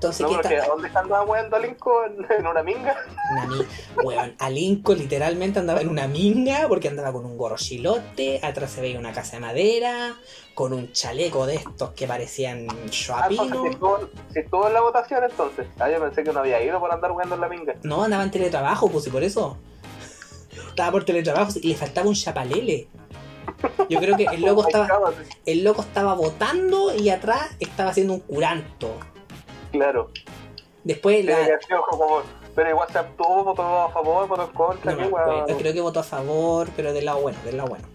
Entonces, No, ¿qué porque tal? ¿dónde andaba weando Alinco? ¿En, en una minga? Una mi- Weón, Alinco literalmente andaba en una minga porque andaba con un gorro chilote, atrás se veía una casa de madera, con un chaleco de estos que parecían Ah, entonces shoapino. si estuvo en la votación entonces. Ah, yo pensé que no había ido por andar weando en la minga. No, andaba en teletrabajo, pues y por eso. Estaba por teletrabajo y le faltaba un chapalele. Yo creo que el loco estaba, el loco estaba votando y atrás estaba haciendo un curanto. Claro. Después la, como. Pero igual se abstuvo, votó a favor, votó en contra, no me acuerdo, creo que votó a favor, pero del lado bueno, del lado bueno.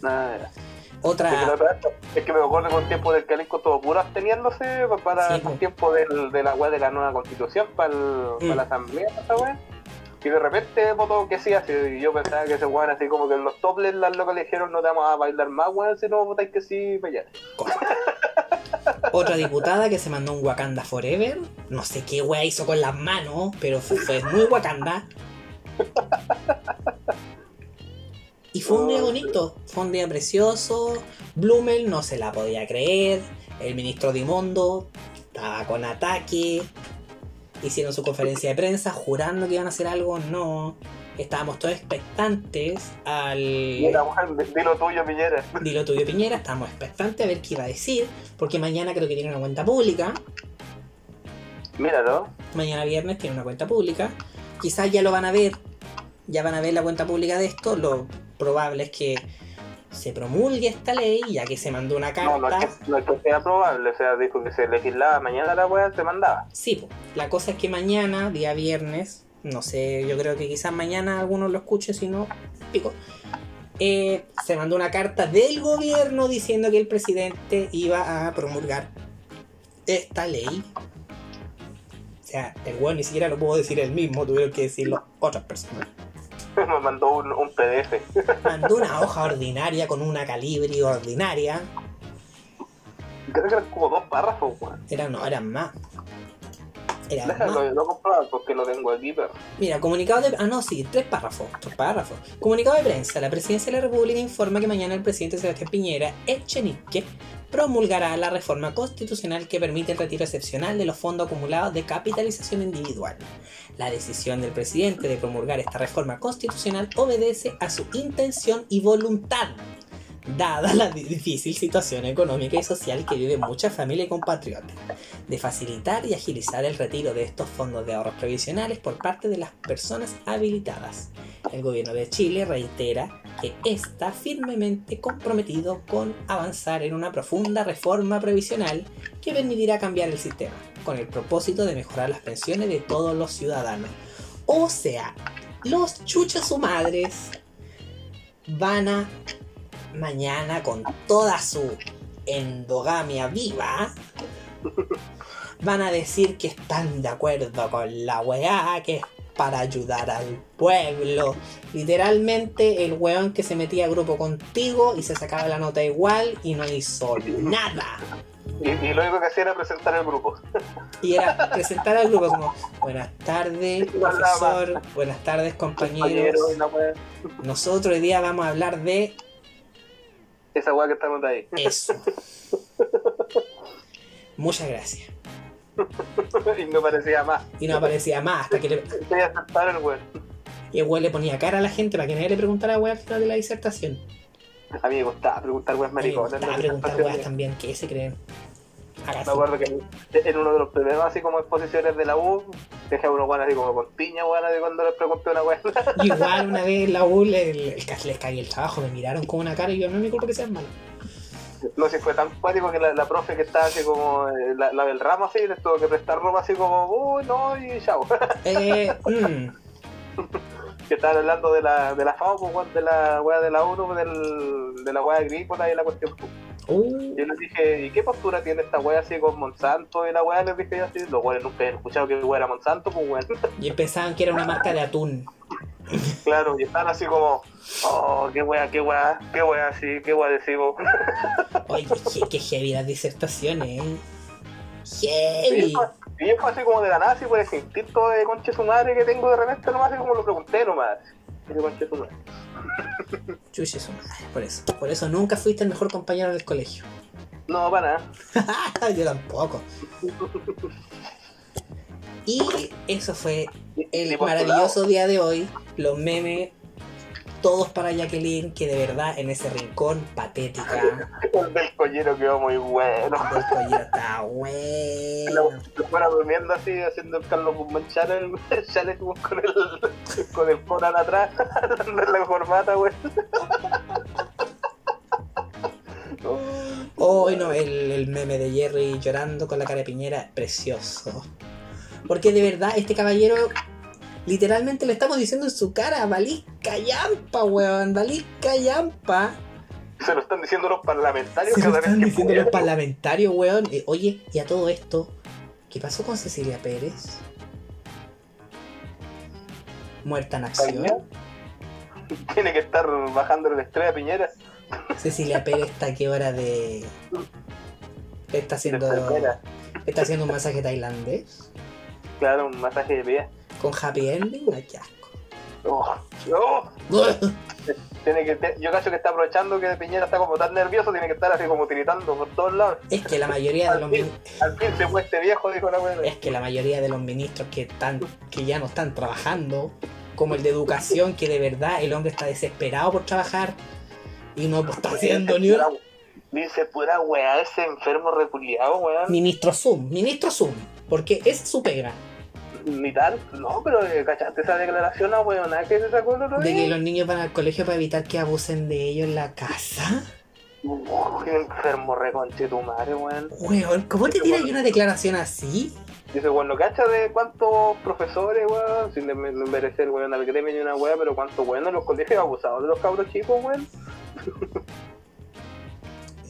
Nada, Otra, es que me acuerdo con tiempo del Calenco todo puro absteniéndose pa- para Sí, el po. tiempo del, de la web de la nueva constitución para, el- para Mm. la asamblea, esa. Y de repente votó que sí, así, y yo pensaba que ese weón así como que los toples las locas le dijeron no te vamos a bailar más weón si no votáis que sí, para allá. Otra diputada que se mandó un Wakanda Forever. No sé qué wea hizo con las manos, pero fue, fue muy Wakanda. Y fue un día bonito, fue un día precioso. Blumel no se la podía creer. El ministro Dimondo estaba con ataque. Hicieron su conferencia de prensa jurando que iban a hacer algo. No. Estábamos todos expectantes al. Y era weón, di di lo tuyo, Piñera. Dilo tuyo Piñera, estamos expectantes a ver qué iba a decir, porque mañana creo que tiene una cuenta pública, Míralo. mañana viernes tiene una cuenta pública, quizás ya lo van a ver, ya van a ver la cuenta pública de esto, lo probable es que se promulgue esta ley, ya que se mandó una No, no carta. es, que, no es que sea probable, o sea, dijo que se legislaba mañana la weá, se mandaba. Sí, po. la cosa es que mañana, día viernes, no sé, yo creo que quizás mañana algunos lo escuchen, si no, pico. eh, se mandó una carta del gobierno diciendo que el presidente iba a promulgar esta ley. O sea, el weón ni siquiera lo pudo decir él mismo, tuvieron que decirlo otras personas. Me mandó un, un PDF. Mandó una hoja ordinaria con una calibri ordinaria. Creo que eran como dos párrafos, weón. Eran, no, eran más. Más. Déjalo, lo comprar porque lo tengo aquí, pero. Mira, comunicado de... Ah, no, sí, tres párrafos. Tres párrafos. Comunicado de prensa. La Presidencia de la República informa que mañana el presidente Sebastián Piñera Echenique promulgará la reforma constitucional que permite el retiro excepcional de los fondos acumulados de capitalización individual. La decisión del presidente de promulgar esta reforma constitucional obedece a su intención y voluntad, dada la di- difícil situación económica y social que vive mucha familia y compatriotas, de facilitar y agilizar el retiro de estos fondos de ahorros previsionales por parte de las personas habilitadas. El gobierno de Chile reitera que está firmemente comprometido con avanzar en una profunda reforma previsional que permitirá cambiar el sistema, con el propósito de mejorar las pensiones de todos los ciudadanos. O sea, los chuchos su madres van a mañana con toda su endogamia viva van a decir que están de acuerdo con la weá, que es para ayudar al pueblo. Literalmente el weón que se metía a grupo contigo y se sacaba la nota igual y no hizo nada. Y, y lo único que hacía era presentar el grupo. Y era presentar al grupo como, buenas tardes, profesor, buenas tardes compañeros. Nosotros hoy día vamos a hablar de Esa weá que estamos ahí. eso. Muchas gracias. y no parecía más. Y no aparecía más hasta que le, weón. y el weón le ponía cara a la gente para que nadie le preguntara weá al final de la disertación. A mí me gustaba preguntar weas Me gustaba en las preguntar weas también, ¿qué se creen? Me acuerdo que en uno de los primeros así como exposiciones de la U, dejé a uno weón así como con piña weón así cuando les pregunté una. Yo igual una vez en la U le- le- les cagué el trabajo, me miraron con una cara y yo no mi culpa que sean malos. No sé si fue tan cuático que la, la profe que estaba así como eh, la, la del ramo así, les tuvo que prestar ropa así como, uy no, y chao. Eh, mm, que estaban hablando de la, de la FAO, pues, de la wea de la del, de la wea agrícola y la cuestión. Uh, Yo les dije, ¿y qué postura tiene esta wea así con Monsanto y la wea? Les dije yo así, los weones nunca habían escuchado que wea era Monsanto, pues weón. y pensaban que era una marca de atún. claro, y están así como, oh, qué wea, qué wea, qué wea así, qué wea decimos. Oye, qué, qué heavy las disertaciones, eh. Heavy. y yo fue así como de la nada, así por ese instinto de conche su madre que tengo de repente nomás, así como lo pregunté nomás. Su madre. Chuche su madre, por eso. Por eso nunca fuiste el mejor compañero del colegio. No, para nada. Yo tampoco. Y eso fue el maravilloso día de hoy. Los memes, todos para Jacqueline, que de verdad en ese rincón patética. El del collero quedó muy bueno. El collero está bueno. la fuera durmiendo así, haciendo el Carlos Guzmán Channel, Channel con el, con el Conan atrás, la corbata, güey. Hoy no, el, el meme de Jerry llorando con la cara de piñera, precioso. Porque de verdad, este caballero, literalmente lo estamos diciendo en su cara, valís callampa, weón, valís callampa. Se lo están diciendo los parlamentarios Se lo vez están que diciendo los parlamentarios, weón. Eh, oye, y a todo esto, ¿qué pasó con Cecilia Pérez? Muerta en acción. Tiene que estar bajando el estrella Piñera. Cecilia Pérez está a qué hora de. Está haciendo. Está haciendo un masaje tailandés. Claro, un masaje de pie. Con happy ending. Ay, qué asco. Oh, oh. Tiene que, te- yo cacho que está aprovechando que Piñera está como tan nervioso, tiene que estar así como tiritando por todos lados. Es que la mayoría de los Al fin, min- al fin se fue este viejo, dijo la buena. es que la mayoría de los ministros que están que ya no están trabajando, como el de educación, que de verdad el hombre está desesperado por trabajar y no está haciendo ni una. Dice pura weá, ese enfermo reculiado, weón. Ministro Zoom, ministro Zoom, porque es su pega. Ni tal, no, pero eh, ¿cachaste esa declaración la weona que se sacó el otro De que los niños van al colegio para evitar que abusen de ellos en la casa. Uf, qué enfermo reconche tu madre, weón. Weón, ¿cómo te tiras una declaración así? Dice, bueno, ¿cacha de cuántos profesores, weón? Sin desmerecer, weón, al gremio ni una weá, pero cuántos weón en los colegios abusados de los cabros chicos, weón.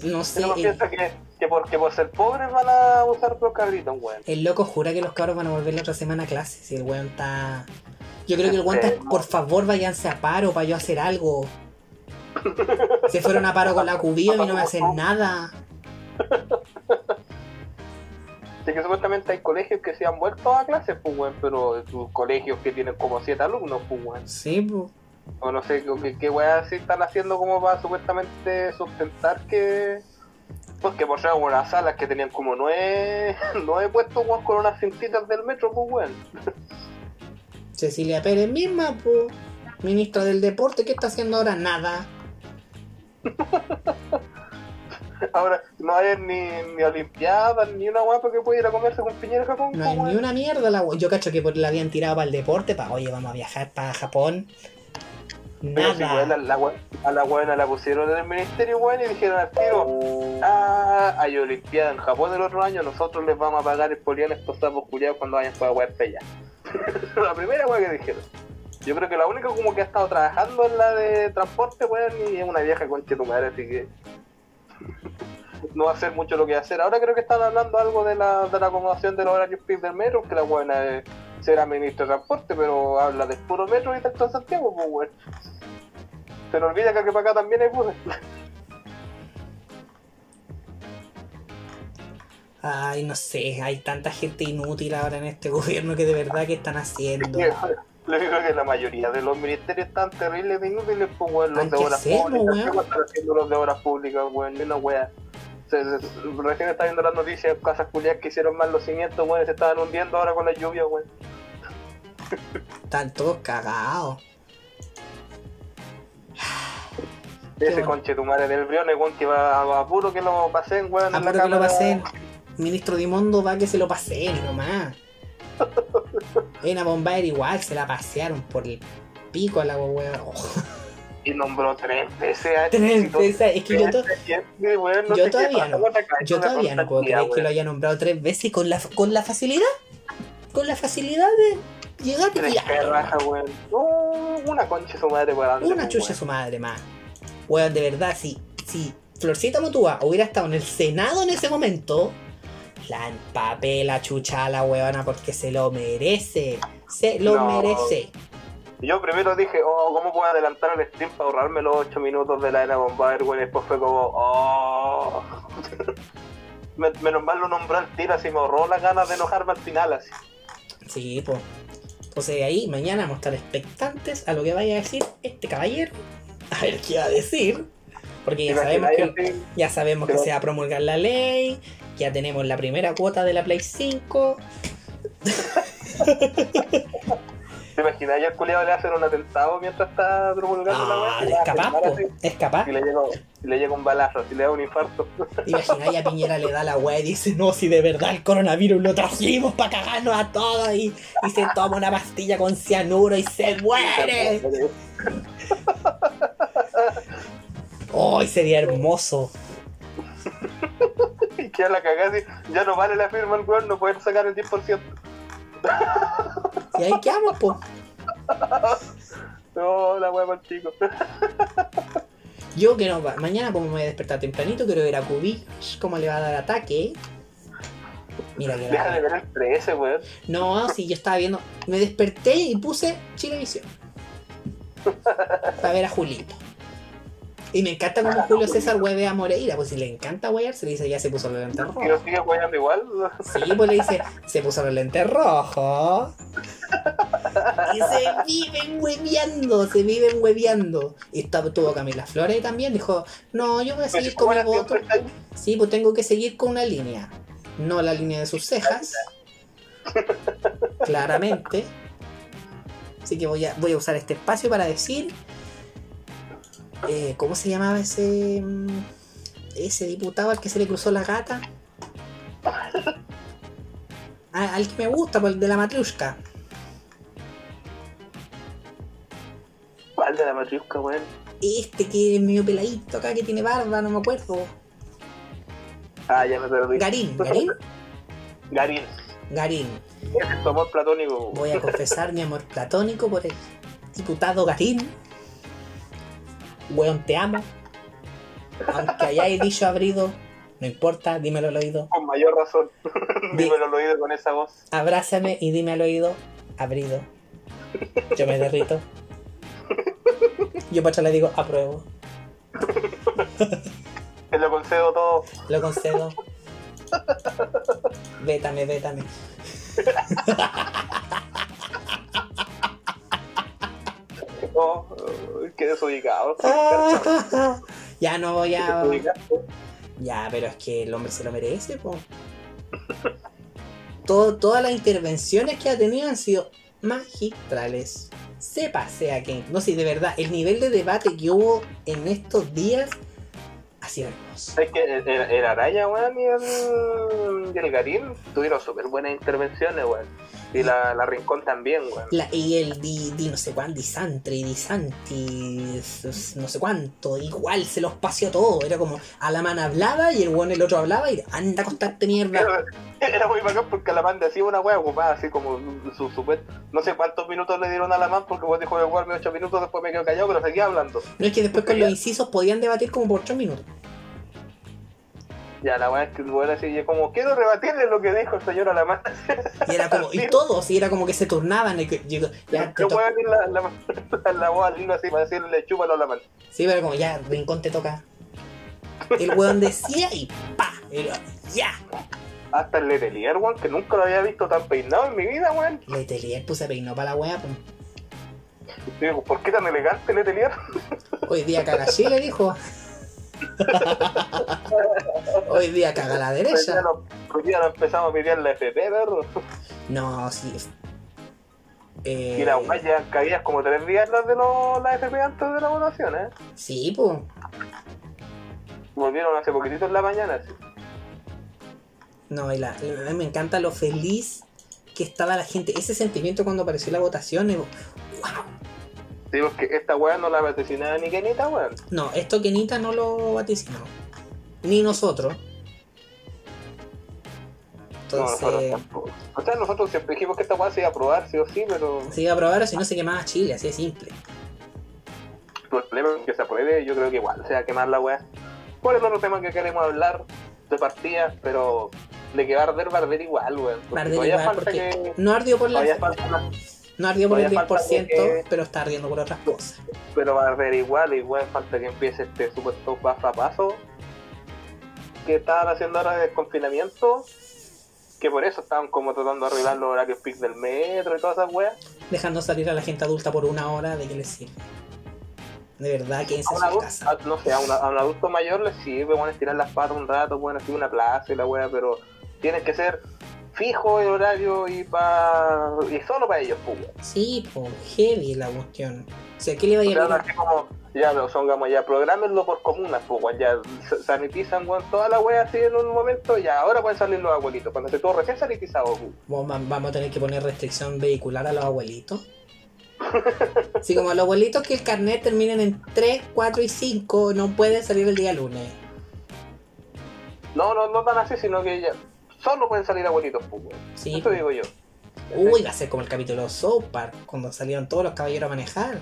No sé, piensa que, que porque por ser pobres van a abusar de los cabritos, weón. el loco jura que los cabros van a volver la otra semana a clase. Si el weón está. Yo creo que el weón está. Por favor, váyanse a paro para yo hacer algo. Se fueron a paro con la cubía y no me hacen nada. Así que supuestamente hay colegios que se han vuelto a clases, pues, weón, pero tus colegios que tienen como siete alumnos, pues, weón. Sí, pues. O no sé qué, qué weá así están haciendo como para supuestamente sustentar que. Pues que por ser unas salas que tenían como nueve, nueve puestos weón, con unas cintitas del metro, pues weón. Cecilia Pérez misma, pues. Ministra del Deporte, ¿qué está haciendo ahora? Nada. Ahora no hay ni, ni olimpiadas, ni una para que pueda ir a comerse con Piñera Japón, No pues, hay ni una mierda la Yo cacho que por- la habían tirado para el deporte, para oye, vamos a viajar para Japón. Pero si, weón, a la, we- a la weona la pusieron en el ministerio, weón, y dijeron al tiro, ah, hay olimpiada en Japón el otro año, nosotros les vamos a pagar el polián a estos sapos culiados cuando vayan para allá. la primera weá que dijeron. Yo creo que la única como que ha estado trabajando en la de transporte, weón, y es una vieja concha tu madre, así que no va a ser mucho lo que hacer. Ahora creo que están hablando algo de la, de la acomodación de los horarios PIB del metro, que la buena es, será ministro de transporte, pero habla del puro metro y tanto en Santiago, pues weón. Se nos olvida que aquí para acá también hay buses. Ay, no sé, hay tanta gente inútil ahora en este gobierno que de verdad que están haciendo. Le digo que la mayoría de los ministerios están terribles de inútiles, pues weón, los de que obras hacerlo, públicas. weón. ¿Qué va a estar haciendo los de obras públicas, weón? Ni una wea. Se- recién está viendo las noticias, casas culiadas que hicieron mal los cimientos, weón, y se estaban hundiendo ahora con la lluvia, weón. Están todos cagados. Ese bueno. conche tu madre del Briones, weón, que va a puro que lo pasen, weón. en que lo pasen. Ministro Dimondo va que se lo pasen nomás. Ena Bombayer igual, se la pasearon por el pico a la weón. Y nombró tres veces a tres veces, es que yo, to- Gente, weón, no yo sé qué todavía no. yo todavía no puedo creer que lo haya nombrado tres veces y con la, con la facilidad. Con la facilidad de llegar y tirar. weón. Uh, una concha su madre, weón. Una chucha su madre más. Weón, de verdad, si, si Florcita Motúa hubiera estado en el Senado en ese momento, la empapé la chucha a la weona porque se lo merece. Se lo No. merece. Yo primero dije, oh, ¿cómo puedo adelantar el stream para ahorrarme los 8 minutos de la Arena Bombardier, weón? Y después fue como, oh. Me- Menos mal lo nombró al tiro, así me ahorró las ganas de enojarme al final, así. Sí, pues. Entonces ahí mañana vamos a estar expectantes a lo que vaya a decir este caballero. A ver qué va a decir. Porque ya ¿Te sabemos que, ya sabemos que se va a promulgar la ley. Ya tenemos la primera cuota de la Play 5. ¿Te imaginas? Ya el culiado le hacen un atentado mientras está promulgando la Ah, weá. es capaz, Es capaz. Y le llega, y le llega un balazo, así le da un infarto. Imagina, y a Piñera le da la weá y dice, no, si de verdad el coronavirus lo trajimos para cagarnos a todos y, y se toma una pastilla con cianuro y se muere. ¡Ay, sería hermoso! Y queda la cagada ya no vale la firma el weón, no pueden sacar el 10%. Y ahí quedamos, po. No, la para chico. Yo que no, mañana como me voy a despertar tempranito, quiero ver a Kubik cómo le va a dar ataque. Mira que Deja de ver el 13, weón. No, sí, yo estaba viendo. Me desperté y puse Chilevisión. Para ver a Julito. Y me encanta como Julio César hueve a Moreira, pues si le encanta huear, se le dice ya se puso los lentes rojos. lo sigue igual. Sí, pues le dice, se puso los lentes rojos. Y se viven hueveando, se viven hueveando. Y tuvo Camila Flores también, dijo, no, yo voy a seguir con mi voto. Sí, pues tengo que seguir con una línea. No la línea de sus cejas. Claramente. Así que voy a, voy a usar este espacio para decir. Eh, ¿Cómo se llamaba ese. mm, ese diputado al que se le cruzó la gata? Al que me gusta, pues el de la matrushka. ¿Cuál de la matriusca, weón? Este que es medio peladito acá, que tiene barba, no me acuerdo. Ah, ya me perdí. Garín, Garín, Garín. Garín. Es tu amor platónico. Voy a confesar mi amor platónico por el diputado Garín. Weón, te amo. Aunque hayáis dicho abrido, no importa, dímelo al oído. Con mayor razón. Dímelo al oído con esa voz. Abrázame y dime al oído, abrido. Yo me derrito. Yo pacho le digo, apruebo. Te lo concedo todo. Lo concedo. Vétame, vétame. Oh, qué desubicado. ya no voy a. Ya, pero es que el hombre se lo merece, po. Todo- todas las intervenciones que ha tenido han sido magistrales. Se pasea que. No sé, de verdad, el nivel de debate que hubo en estos días ha sido hermoso. Es que el, el- el Araya, weón, y el, y el Garín tuvieron súper buenas intervenciones, weón. Y la, la Rincón también, weón. La- y el di, di no sé cuánto, Disantri, Disanti, no sé cuánto, igual se los paseó todo. Era como, a la mano hablaba y el bueno el otro hablaba y anda a acostarte mierda. Era, era muy bacán porque Alamán decía una wea ocupada, así como su super. No sé cuántos minutos le dieron a Alamán porque vos dijo de jugarme 8 minutos, después me quedo callado, pero seguía hablando. No es que después con los incisos podían debatir como por 8 minutos. Ya, la wea es que el weón así, como, quiero rebatirle lo que dijo el señor Alamán. Y era como, y todos, y era como que se turnaban. y que- yo- ya, Yo voy a la, la, la, la voz al hilo así para decirle chúpalo a Alamán. Sí, pero como ya, Rincón te toca. El weón decía y pa, y ya. Hasta el Letelier, weón, que nunca lo había visto tan peinado en mi vida, weón. Letelier puse peinó para la wea. pues. Digo, ¿por qué tan elegante Letelier? Hoy día caga Chile, dijo. Hoy día caga la Hoy derecha. no- hoy día no empezamos a pelear la FP, perro. No, sí. Eh, Y las weas ya caías como tres días las de los, la FP antes de la votación, ¿eh? Sí, pues. Volvieron hace poquitito en la mañana. sí. No, y la, a mí me encanta lo feliz que estaba la gente. Ese sentimiento cuando apareció la votación. y, wow. Digo que esta weá no la vaticinaba ni Kenita, weón. No, esto Kenita no lo vaticinó. Ni nosotros. No, nosotros Entonces, tampoco. O sea, nosotros siempre dijimos que esta weá se iba a aprobar, sí o sí, pero se iba a aprobar o si no se quemaba Chile, así de simple. el problema es que se apruebe, yo creo que igual se va a quemar la weá. ¿Cuál es otro tema que queremos hablar de partida? Pero de que va a arder, va a arder igual, weón. Porque Va a arder igual porque que. no ardió por la, no ardió por el todavía falta 10%, que- pero está ardiendo por otras cosas. pero va a arder igual, igual falta que empiece este supuesto paso a paso que estaban haciendo ahora de desconfinamiento. Que por eso estaban como tratando de arreglar los horarios pic del metro y todas esas weas. Dejando salir a la gente adulta por una hora, ¿de qué les sirve? De verdad, A en su adulto, casa. a- no sé, a, una- a un adulto mayor le sirve, bueno, estirar las patas un rato, bueno, así una plaza y la wea, pero tienes que ser fijo el horario y pa, y solo para ellos, pues. Sí, pues, heavy la cuestión. O sea, ¿qué le va a no así como, ya, lo songamos ya, programenlo por comunas, pues, ya sanitizan, weón, toda la wea así en un momento, ya, ahora pueden salir los abuelitos, cuando se todo recién sanitizado, pues. Vamos va- vamos a tener que poner restricción vehicular a los abuelitos. Así como los abuelitos que el carnet terminen en 3, 4 y 5 no pueden salir el día lunes. No, no, no tan así, sino que ya, solo pueden salir abuelitos, pues, weón. Sí, Eso digo yo. Uy, va a ser como el capítulo de South Park, cuando salieron todos los caballeros a manejar.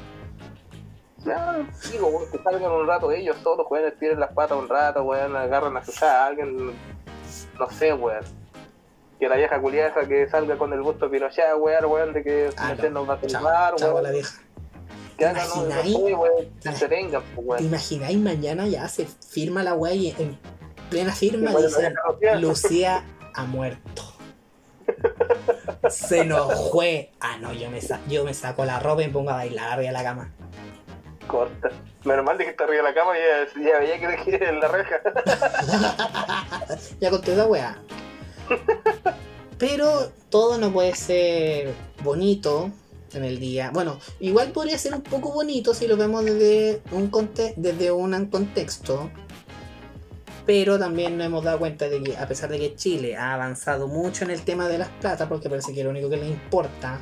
Ya, digo, weón, que salgan un rato ellos solos, weón, tiren las patas un rato, weón, agarran a chuchar a alguien, no sé, weón. Que la vieja culiada que salga con el gusto de Pinochet, weón, weón, de que Ah, no. nos va a salvar, a la weón. vieja. Que hagan, no, imagináis? weón, ¿Te pues, ¿Te weón. imagináis mañana ya se firma la wey y en plena firma dicen Lucía. Ha muerto? Se enojó. Ah, no, yo me, sa- yo me saco la ropa y me pongo a bailar arriba de la cama. Corta. Menos mal de que está arriba de la cama y ya, veía que quiere en la reja. ya conté esa weá. Pero todo no puede ser bonito en el día. Bueno, igual podría ser un poco bonito si lo vemos desde un, conte- desde un contexto. Pero también nos hemos dado cuenta de que a pesar de que Chile ha avanzado mucho en el tema de las plata, porque parece que lo único que le importa,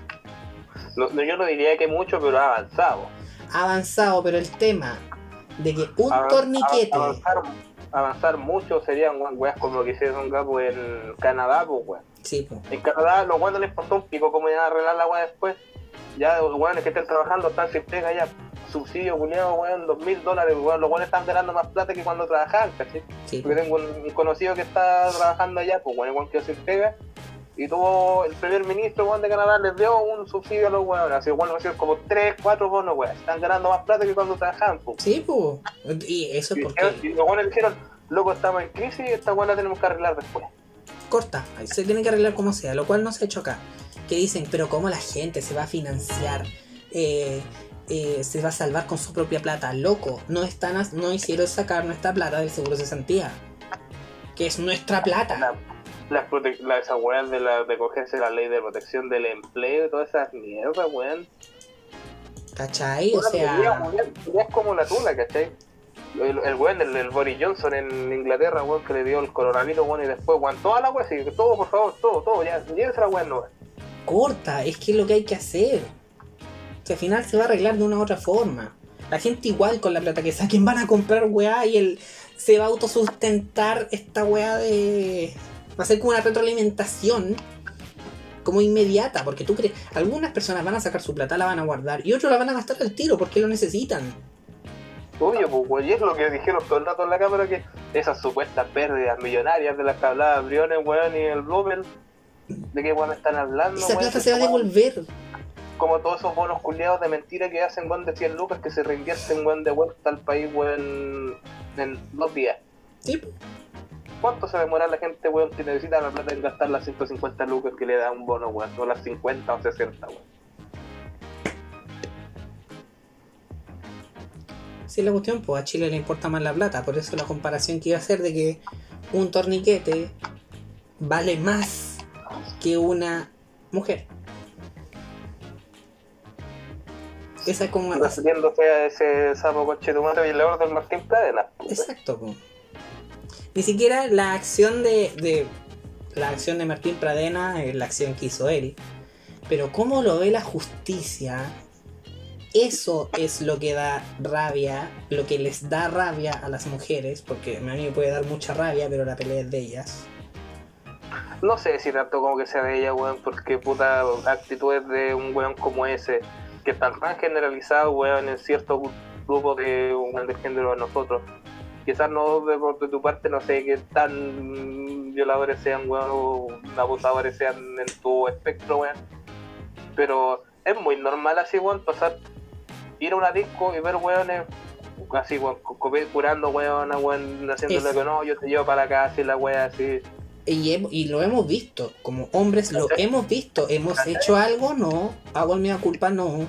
No, no, yo no diría que mucho, pero ha avanzado. ha avanzado, pero el tema de que un Avan- torniquete... av- Avanzar, avanzar mucho serían weas como lo que hicieron en Canadá, pues. Sí, po. En Canadá los weones les importó un pico cómo iban a arreglar la weá después. Ya los weones que estén trabajando están sin pega ya. Subsidio culiado, weón, dos mil dólares, weón. Los weones están ganando más plata que cuando trabajaban, ¿cachai? sí. Porque tengo un, conocido que está trabajando allá, pues weón, weón quedó sin pega. Y tuvo el primer ministro weón, de Canadá les dio un subsidio a los weones. Así weón, recibieron como 3, 4 bonos, weón. Están ganando más plata que cuando trabajaban, pues. Sí, po. Y eso es porque... y los weones dijeron, loco, estamos en crisis y esta weón la tenemos que arreglar después. corta, se tiene que arreglar como sea, lo cual no se ha hecho acá. Que dicen, pero ¿cómo la gente se va a financiar? Eh, eh, se va a salvar con su propia plata, loco. No están, as- no hicieron sacar nuestra plata del seguro de cesantía, que es nuestra plata. la, las la- esas weas de, la, de cogerse la ley de protección del empleo y todas esas mierdas, weón. ¿Cachai? O sea, weón, es como la tula, ¿cachai? El, el weón, el, el Boris Johnson en Inglaterra, weón, que le dio el coronavirus, weón, y después, weón, toda la wea, sí, todo, por favor, todo, todo, ya, llévese la weón, no, weón. corta, es que es lo que hay que hacer. Que al final se va a arreglar de una u otra forma. La gente igual con la plata que saquen van a comprar weá y el se va a autosustentar esta weá de. Va a ser como una retroalimentación como inmediata, porque tú crees, algunas personas van a sacar su plata, la van a guardar y otros la van a gastar al tiro porque lo necesitan. Obvio, pues, weón, y es lo que dijeron todo el rato en la cámara, que esas supuestas pérdidas millonarias de las que hablaba Briones, weón, y el Blumen, de qué weón están hablando, Esa plata se va a devolver. Como todos esos bonos culiados de mentira que hacen, weón, de 100 lucas que se reinvierten, weón, de vuelta al país, weón, en dos días. Sí, ¿Cuánto se demora la gente, weón, que necesita la plata en gastar las 150 lucas que le da un bono, weón? No las 50 o 60, weón. Sí, la cuestión, pues a Chile le importa más la plata, por eso la comparación que iba a hacer de que un torniquete vale más que una mujer. Esa es como... Refiriéndose a ese sapo coche tu madre y el del Martín Pradena. Exacto, po. Ni siquiera la acción de, de la acción de Martín Pradena es la acción que hizo él. Pero cómo lo ve la justicia, eso es lo que da rabia, lo que les da rabia a las mujeres, porque a mí me puede dar mucha rabia, pero la pelea es de ellas. No sé si tanto como que sea de ella, weón, porque puta actitudes de un weón como ese, que están tan generalizados, weón, en cierto grupo de, weón, de género de nosotros. Quizás no de, de tu parte, no sé, que tan violadores sean, weón, o abusadores sean en tu espectro, weón. Pero es muy normal así, weón, pasar, ir a una disco y ver weones así, weón, cu- cu- curando weón, weón, haciéndole Es- que no, yo te llevo para la casa y la wea así. Y, lo hemos visto, como hombres lo hemos visto. ¿Hemos hecho algo? No. ¿Hago el mea culpa? No.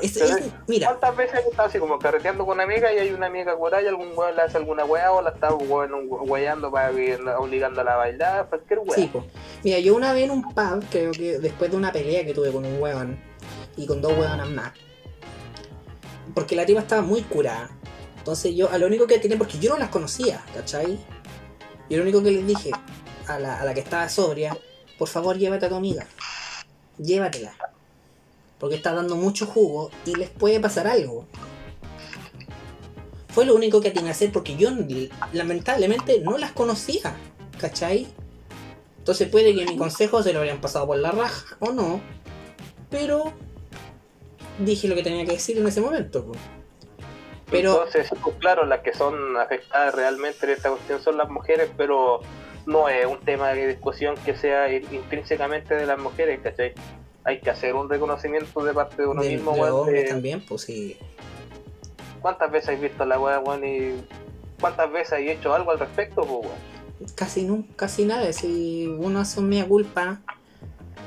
Es- Pero es- mira, ¿Cuántas veces he estado así como carreteando con una amiga y hay una amiga curada y algún weón le hace alguna weá o la está weón weyando para obligándola a bailar, cualquier weá? sí, po. mira, yo una vez en un pub, creo que después de una pelea que tuve con un huevón y con dos huevonas más, porque la tipa estaba muy curada. Entonces yo, a lo único que tenía, porque yo no las conocía, ¿cachai? Y lo único que les dije a la, a la que estaba sobria, por favor llévate a tu amiga. Llévatela. Porque está dando mucho jugo y les puede pasar algo. Fue lo único que tenía que hacer porque yo lamentablemente no las conocía, ¿cachai? Entonces puede que mi consejo se lo habrían pasado por la raja o no. Pero dije lo que tenía que decir en ese momento. Pero Entonces, pues, claro, las que son afectadas realmente en esta cuestión son las mujeres, pero no es un tema de discusión que sea in- intrínsecamente de las mujeres, ¿cachai? Hay que hacer un reconocimiento de parte de uno de, mismo, de weón, de- también, pues sí. ¿Cuántas veces has visto la weá, weón, y cuántas veces has hecho algo al respecto, pues, weón? Casi no, casi nada. Si uno hace mea culpa,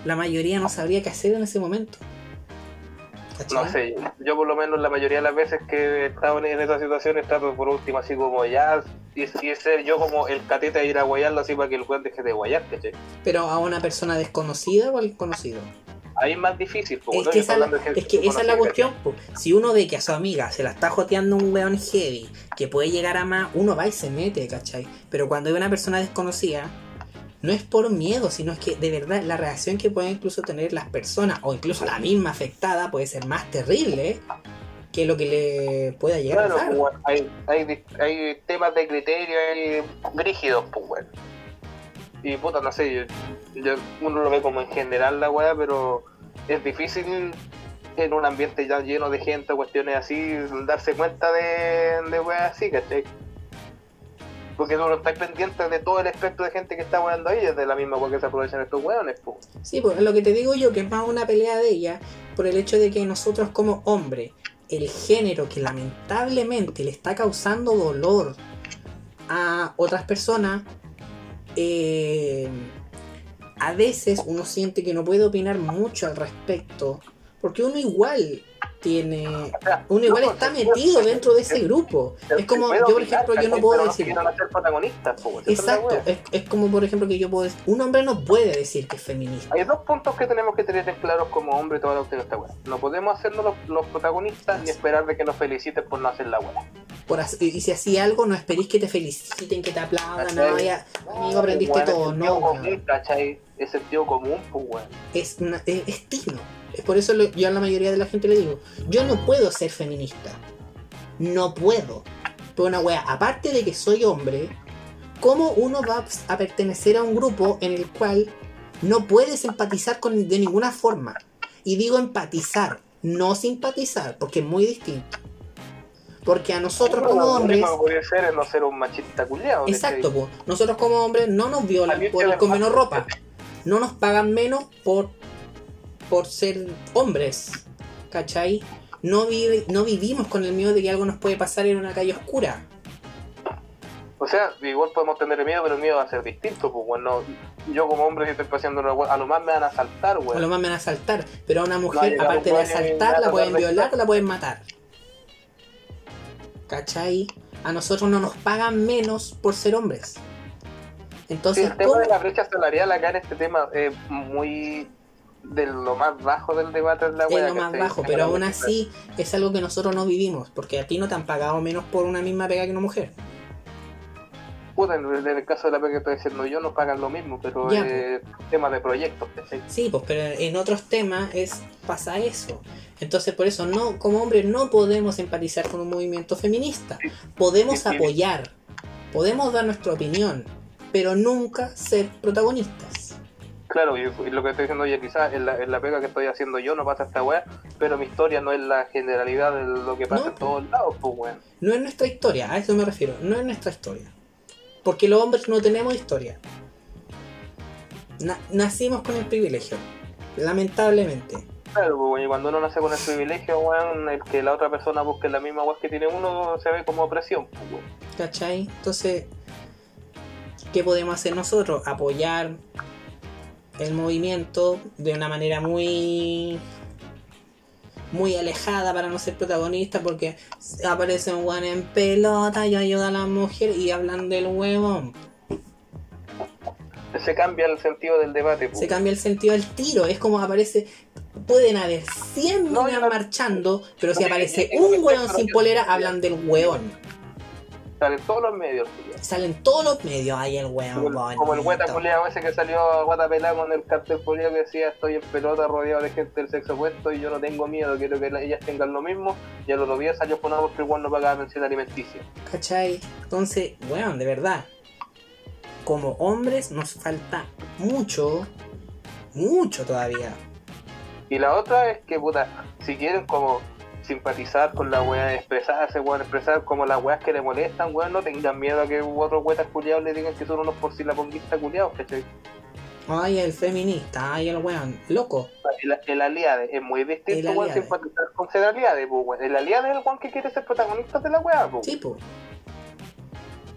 la mayoría no sabría qué hacer en ese momento. ¿Cachai? No sé, yo por lo menos la mayoría de las veces que he estado en esas situaciones trato por último así como ya, y, y ser yo como el catete a ir a guayarlo así para que el weón deje de guayar, ¿cachai? Pero a una persona desconocida o al conocido. Ahí es más difícil, pues, Es ¿no? que, esa, la- hablando de gente es que esa es la cuestión. po. Si uno ve que a su amiga se la está joteando un weón heavy, que puede llegar a más, uno va y se mete, ¿cachai? Pero cuando hay una persona desconocida, no es por miedo, sino es que de verdad la reacción que pueden incluso tener las personas, o incluso la misma afectada, puede ser más terrible que lo que le pueda llegar Claro, a pasar. pues, hay, hay, hay temas de criterio ahí rígidos, pues, weón. Y puta, no sé, yo, yo- uno lo ve como en general la weá, pero es difícil en un ambiente ya lleno de gente, cuestiones así, darse cuenta de, de weas así, ¿cachai? Porque tú no estás pendiente de todo el espectro de gente que está weando ahí, es de la misma weá que se aprovechan estos weones, pues. Sí, pues lo que te digo yo, que es más una pelea de ella, por el hecho de que nosotros como hombre, el género que lamentablemente le está causando dolor a otras personas, eh, a veces uno siente que no puede opinar mucho al respecto, porque uno igual tiene, uno igual está metido dentro de se- ese grupo. Es como, yo por ejemplo, yo no puedo decir... Pues, Exacto, es, es como por ejemplo que yo puedo decir, un hombre no puede decir que es feminista. Hay dos puntos que tenemos que tener en claros como hombre toda la esta weá. No podemos hacernos los, los protagonistas ni esperar de que nos feliciten por no hacer la weá. Por y si así algo, no esperéis que te feliciten, que te aplaudan, no, ya, amigo, aprendiste todo, no. Es sentido común, pues weón. es, una- es, es tino. Es por eso lo- yo a la mayoría de la gente le digo, yo no puedo ser feminista. No puedo. Pero una wea, aparte de que soy hombre, ¿cómo uno va a pertenecer a un grupo en el cual no puedes empatizar con, de ninguna forma? Y digo empatizar, no simpatizar, porque es muy distinto. Porque a nosotros como Lo hombres... ser es no ser un machista culiado. Exacto, pues. Nosotros como hombres no nos violan por con menos ropa. No nos pagan menos por, por ser hombres. ¿Cachai? No, vive, no vivimos con el miedo de que algo nos puede pasar en una calle oscura. O sea, igual podemos tener miedo, pero el miedo va a ser distinto, pues bueno. Yo como hombre si estoy paseando una a lo más me van a asaltar, A lo más me van a asaltar. Pero a una mujer, aparte de asaltar, la pueden violar o la pueden matar. ¿Cachai? A nosotros no nos pagan menos por ser hombres. Sí, Entonces, el tema ¿cómo? de la brecha salarial acá en este tema es muy de lo más bajo del debate de la es weá. lo más bajo, pero aún así es algo que nosotros no vivimos, porque a ti no te han pagado menos por una misma pega que una mujer. Puta, en el, caso de la pega que estoy diciendo yo, no pagan lo mismo, pero es tema de proyectos. Sí, pues, pero en otros temas es pasa eso. Entonces, por eso, no como hombres no podemos empatizar con un movimiento feminista. Podemos Sí, sí. apoyar, podemos dar nuestra opinión, pero nunca ser protagonistas. Claro, y, y lo que estoy diciendo yo, quizás en la, en la pega que estoy haciendo yo no pasa esta weá, pero mi historia no es la generalidad de lo que pasa No. en todos lados, pues weón. No es nuestra historia, a eso me refiero, no es nuestra historia. Porque los hombres no tenemos historia. Na- nacimos con el privilegio, lamentablemente. Claro, pues, y cuando uno nace con el privilegio, weón, el que la otra persona busque la misma weá que tiene uno se ve como opresión, pues weón. ¿Cachai? Entonces, ¿qué podemos hacer nosotros? Apoyar el movimiento de una manera muy muy alejada para no ser protagonista porque aparece un weón en pelota y ayuda a las mujeres y hablan del huevón. Se cambia el sentido del debate, pues. Se cambia el sentido del tiro, es como aparece pueden haber 100 No, marchando, pero si aparece un yo- sin polera hablan del hueón. Salen todos los medios, weón. Salen todos los medios ahí el hueón. Como, el- como el gueta bonito. culiao ese que salió a guata pelada con el cartel culiao que decía estoy en pelota rodeado de gente del sexo opuesto y yo no tengo miedo, quiero que la- ellas tengan lo mismo y al otro día salió con porque igual no pagaba pensión alimenticia. ¿Cachai? Entonces, weón, de verdad. Como hombres nos falta mucho, mucho todavía. Y la otra es que puta, si quieren como simpatizar con la wea, expresarse, weón, expresar como las weas que le molestan, weón, no tengan miedo a que otros wetas culiados le digan que son unos porcilaponguistas culiados, ¿cachai? Ay, el feminista, ay, el weón, loco. El, el aliade es muy distinto, weón, simpatizar con ser aliade, pues, weón. El aliade es el weón que quiere ser protagonista de la wea, pues. Sí, po.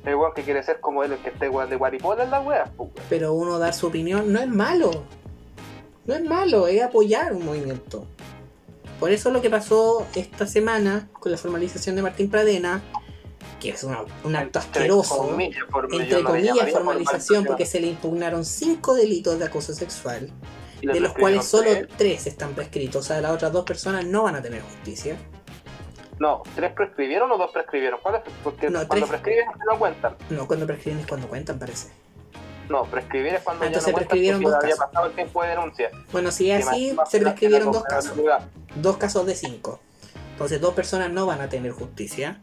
El weón que quiere ser como él, el que esté weón de guaripola en la wea, pues, weón. Pero uno dar su opinión no es malo. No es malo, es apoyar un movimiento. Por eso lo que pasó esta semana con la formalización de Martín Pradena, que es una- un acto Entre asqueroso, comillas, por- yo entre comillas formalización, porque se le impugnaron cinco delitos de acoso sexual. De los cuales solo tres. tres están prescritos. O sea, las otras dos personas no van a tener justicia. No, ¿tres prescribieron o dos prescribieron? ¿Cuál es? Porque No, cuando tres. prescriben no cuentan. No, cuando prescriben es cuando cuentan, parece. No, prescribir es cuando Ah, ya no prescribieron dos había pasado el tiempo de denuncia. Bueno, si es así, se prescribieron dos casos. Dos casos de cinco. Entonces, dos personas no van a tener justicia.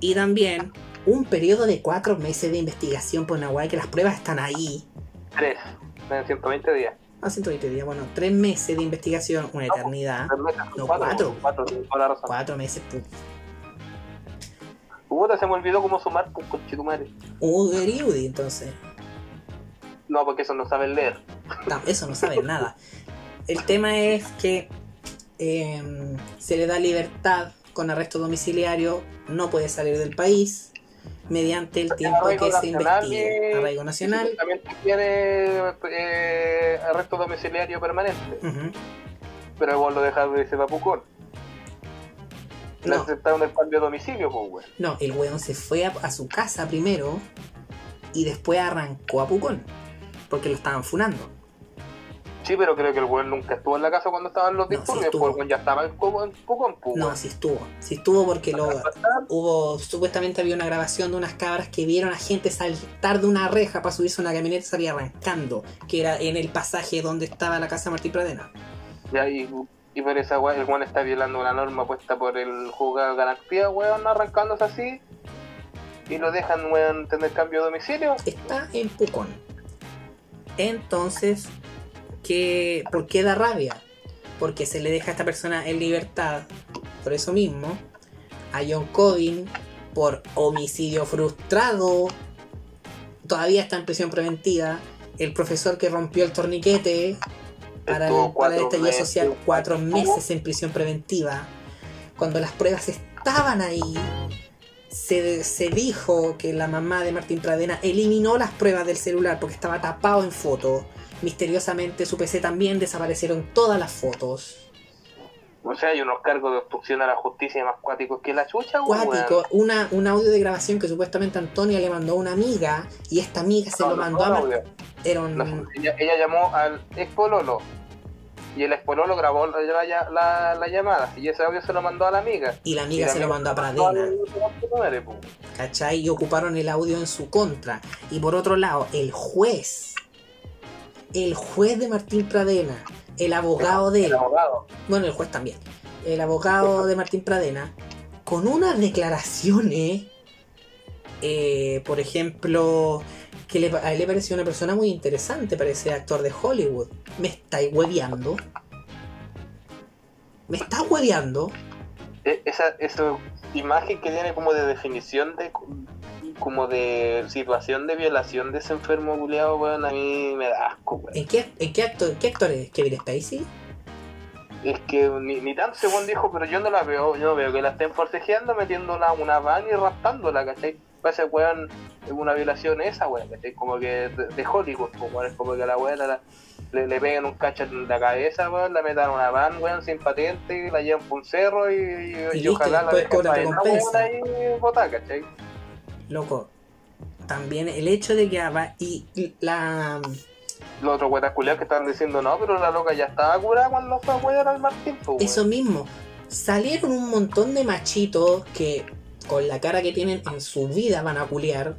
Y también un periodo de cuatro meses de investigación por weá que las pruebas están ahí. Tres, en 120 días. A 120 días, bueno, tres meses de investigación, una eternidad. Tres meses, No, cuatro, cuatro. cuatro, meses, pu- Puta, se me olvidó cómo sumar, pues, conchetumare. Udi, udi, entonces. No, porque eso no saben leer. No, eso no saben nada. El tema es que eh, se le da libertad con arresto domiciliario, no puede salir del país mediante el tiempo Arraigo que se investigue. y- Arraigo nacional. También tiene eh, arresto domiciliario permanente. ujú. Pero vos lo dejas de ese papucón. Le No, aceptaron el cambio de domicilio, pues, weón. no, el weón se fue a, a su casa primero y después arrancó a Pucón porque lo estaban funando. Sí, pero creo que el weón nunca estuvo en la casa cuando estaban los No, sí disturbios, el weón ya estaba en Pucón, No, sí estuvo. Sí estuvo porque lo, hubo supuestamente había una grabación de unas cabras que vieron a gente saltar de una reja para subirse a una camioneta y salir arrancando, que era en el pasaje donde estaba la casa Martín Pradena. Ya, y, y por esa weón, el weón está violando una norma puesta por el juzgado de garantía, weón, arrancándose así. Y lo dejan, weón, tener cambio de domicilio. Está en Pucón. Entonces, ¿qué, ¿por qué da rabia? Porque se le deja a esta persona en libertad, por eso mismo, a John Codin por homicidio frustrado. Todavía está en prisión preventiva. El profesor que rompió el torniquete para para el estallido social, cuatro meses en prisión preventiva. Cuando las pruebas estaban ahí, se, se dijo que la mamá de Martín Pradena eliminó las pruebas del celular porque estaba tapado en foto. Misteriosamente su PC también desaparecieron todas las fotos. O sea, hay unos cargos de obstrucción a la justicia más cuáticos que la chucha. Cuático, una, un audio de grabación que supuestamente Antonia le mandó a una amiga y esta amiga se No, lo mandó no, a no, Mar- weón. Era un... No, ella, ella llamó al ex pololo y el espololo grabó la, la, la- la llamada y ese audio se lo mandó a la amiga. Y la amiga Y se lo mandó a Pradena. ¿Cachai? Y ocuparon el audio en su contra. Y por otro lado, el juez. El juez de Martín Pradena. El abogado de él. El abogado. Bueno, el juez también. El abogado de Martín Pradena. Con unas declaraciones. eh, por ejemplo. Que le- a él le pareció una persona muy interesante. Parece actor de Hollywood. ¿Me estáis hueveando? ¿Me estás hueveando? E- Esa, esa imagen que tiene como de definición de como de situación de violación de ese enfermo culiado, weón, a mí me da asco, weón. ¿En qué, en qué, actor, qué actor es? ¿Kevin Spacey? Es que ni, ni tan según dijo, pero yo no la veo, yo no veo que la estén forcejeando, metiéndola una van y raptándola, ¿cachai? Ese weón es una violación esa, weón, ¿cachai? Como que de, de Hollywood, weón, es como que a la weón la- le, le pegan un cacho en la cabeza, weón, la metan a una van, weón, sin patente, la llevan por un cerro y, y, Y y listo, ojalá la dejen weón, botada, ¿cachai? Loco. También el hecho de que haba- y la Los otros weones culiados que estaban diciendo, no, pero la loca ya estaba curada cuando fue a al Martín, pues, eso mismo salieron un montón de machitos que con la cara que tienen en su vida van a culiar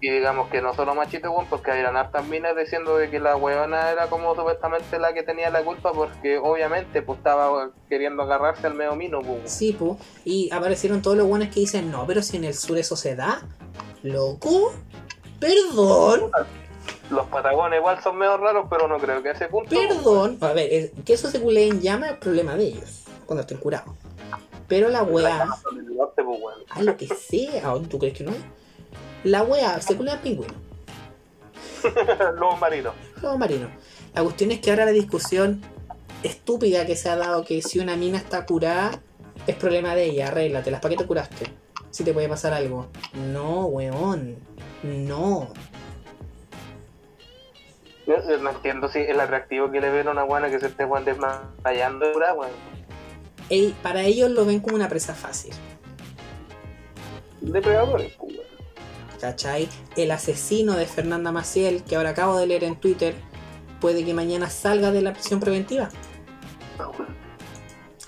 Y digamos que no solo machito, weón, porque eran hartas minas diciendo de que la weona era como supuestamente la que tenía la culpa, porque obviamente pues estaba queriendo agarrarse al medio mino, pues. weón. sí pu, y aparecieron todos los buenos que dicen no pero si en el sur eso se da loco perdón Los patagones igual son medio raros, pero no creo que a ese punto. perdón a ver que eso se culeen llama es problema de ellos cuando estén curados pero la pues, weá pues, weón. a lo que sea ¿tú crees que no? la weá se culea al pingüino Lobos marinos. Lobo marino. La cuestión es que ahora la discusión estúpida que se ha dado que si una mina está curada es problema de ella, arréglatelas, ¿para qué te curaste? Si te puede pasar algo. No, weón. No. Yo, yo no entiendo si el atractivo que le ven a una buena que se esté desmayando, weón. Ey, para ellos lo ven como una presa fácil. Depredadores, pues. ¿Cachai? El asesino de Fernanda Maciel, que ahora acabo de leer en Twitter, puede que mañana salga de la prisión preventiva.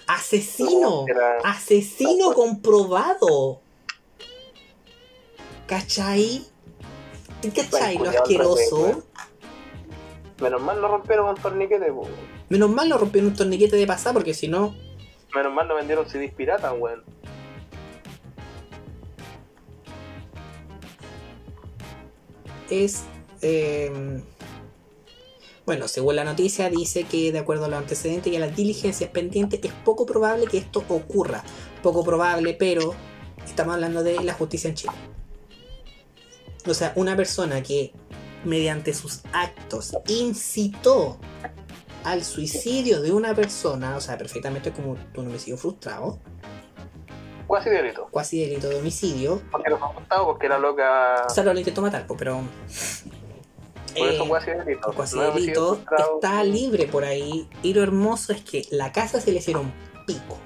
¡Asesino! Era- Asesino comprobado. ¿Cachai? ¿Tú ¿Cachai lo asqueroso? Menos mal no rompieron un torniquete, pues, weón. Menos mal lo rompieron un torniquete de pasada porque si no, Menos mal no vendieron CDs piratas, weón. Es... eh, bueno, según la noticia dice que de acuerdo a los antecedentes y a las diligencias pendientes es poco probable que esto ocurra. Poco probable, pero estamos hablando de la justicia en Chile. O sea, una persona que mediante sus actos incitó al suicidio de una persona, o sea, perfectamente como un homicidio frustrado, Casi delito. cuasi delito de homicidio, Porque no fue apuntado porque la loca. o sea, lo intentó matar, pero... Por eso eh, cuasi delito. Cuasi No delito está libre por ahí. Y lo hermoso es que la casa se le hicieron pico.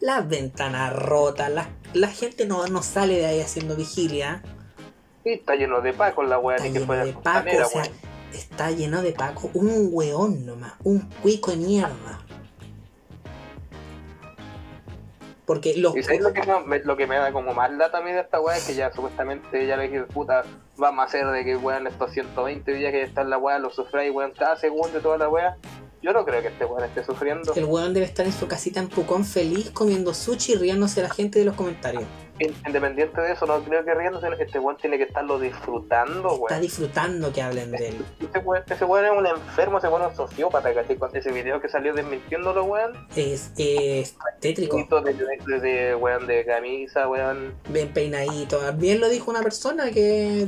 Las ventanas rotas, la, la gente no, no sale de ahí haciendo vigilia. Sí, está lleno de paco la weá, Está ni que fuera de Paco, o sea, está lleno de Paco. Un weón nomás, un cuico de mierda. Porque Y sabes lo que, me, lo que me da como a mí de esta weá es que ya supuestamente ya le dije, puta, vamos a hacer de que weón estos 120 días que está en la weá, lo sufráis weón cada segundo y toda la weá. Yo no creo que este weón esté sufriendo. el weón debe estar en su casita en Pucón feliz comiendo sushi y riéndose de la gente de los comentarios. Independiente de eso, no creo que riéndose, este weón tiene que estarlo disfrutando, Está weón. disfrutando que hablen de él. Ese weón, ese weón es un enfermo, ese weón es un sociópata, ¿cachai? Con ese video que salió desmintiéndolo, weón. Es, es tétrico. De, de, de, de, weón, de camisa, weón. bien peinadito. Bien lo dijo una persona que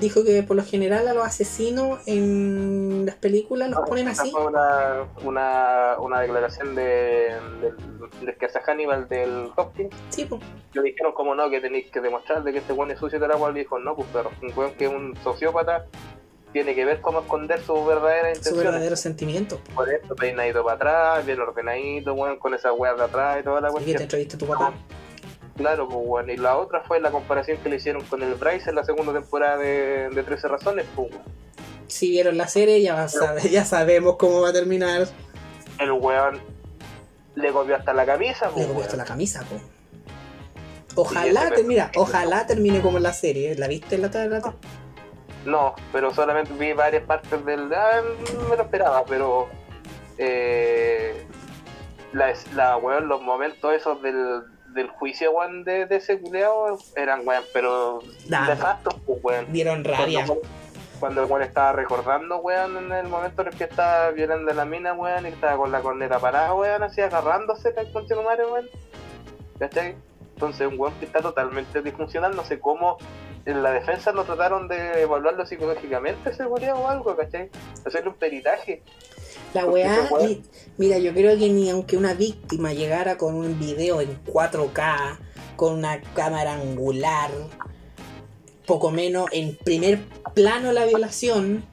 dijo que por lo general a los asesinos en las películas los ponen Esa así. Fue una, una, una declaración de, del, del que hace Hannibal del Hopkins. Sí, pues. Le dijeron como no, que tenéis que demostrar de que este weón es sucio de la cual dijo, no, pues pero un weón que es un sociópata tiene que ver cómo esconder su verdadera Su intención. verdadero sentimiento. Por eso, peinadito para atrás, bien ordenadito, weón, con esas weas de atrás y toda la Y que te entreviste tu papá. Claro, pues weón. Y la otra fue la comparación que le hicieron con el Bryce en la segunda temporada de, de 13 razones, pues weón. Si vieron la serie ya, sabemos cómo va a terminar. el weón le copió hasta la camisa, po, Le copió hasta la camisa. Y Ojalá, te- mira, ojalá termine como en la serie. ¿La viste en la la- No, pero solamente vi varias partes del. Ah, me lo esperaba, pero. Eh, la, la weón, los momentos esos del, del juicio, weón, de, de ese culeado eran, weón, pero. Nah, nefastos, pues, weón. Dieron rabia. Cuando, cuando el weón estaba recordando, weón, en el momento en el que estaba violando la mina, weón, y estaba con la corneta parada, weón, así agarrándose el tu madre, weón. ¿Cachai? Entonces, un weón que está totalmente disfuncional, no sé cómo en la defensa no trataron de evaluarlo psicológicamente, culiao o algo, ¿cachai? Hacerle un peritaje. La weá, y- mira, yo creo que ni aunque una víctima llegara con un video en 4K, con una cámara angular, poco menos en primer plano la violación,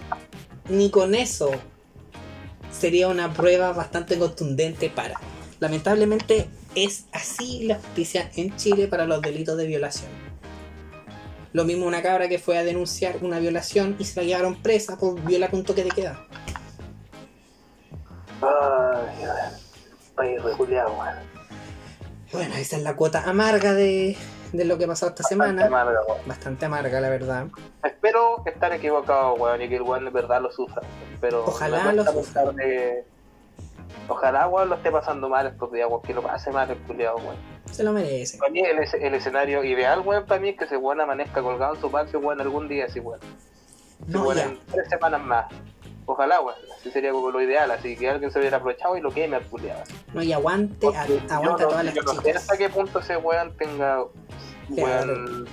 ni con eso sería una prueba bastante contundente para. Lamentablemente es así la justicia en Chile para los delitos de violación. Lo mismo una cabra que fue a denunciar una violación y se la llevaron presa por violar con toque de queda. Ay. País reculeado, weón. Bueno, esa es la cuota amarga de, de lo que pasado esta semana. Bastante amarga, weón. Bastante amarga, la verdad. Espero estar equivocado, weón, y que el weón de verdad lo sufra. Pero Ojalá lo sufra. de- Ojalá, weón, lo esté pasando mal estos días, weón, que lo pase mal el culiado, weón. Se lo merece. Para mí el, es- el escenario ideal, weón, para mí es que ese weón amanezca colgado en su patio, weón, algún día así, weón. No, weón, en tres semanas más. Ojalá, weón. Así sería como lo ideal, así que alguien se hubiera aprovechado y lo queme al culiado. No, y aguante, a- aguanta a todas no, las yo no sé hasta qué punto ese weón tenga weón,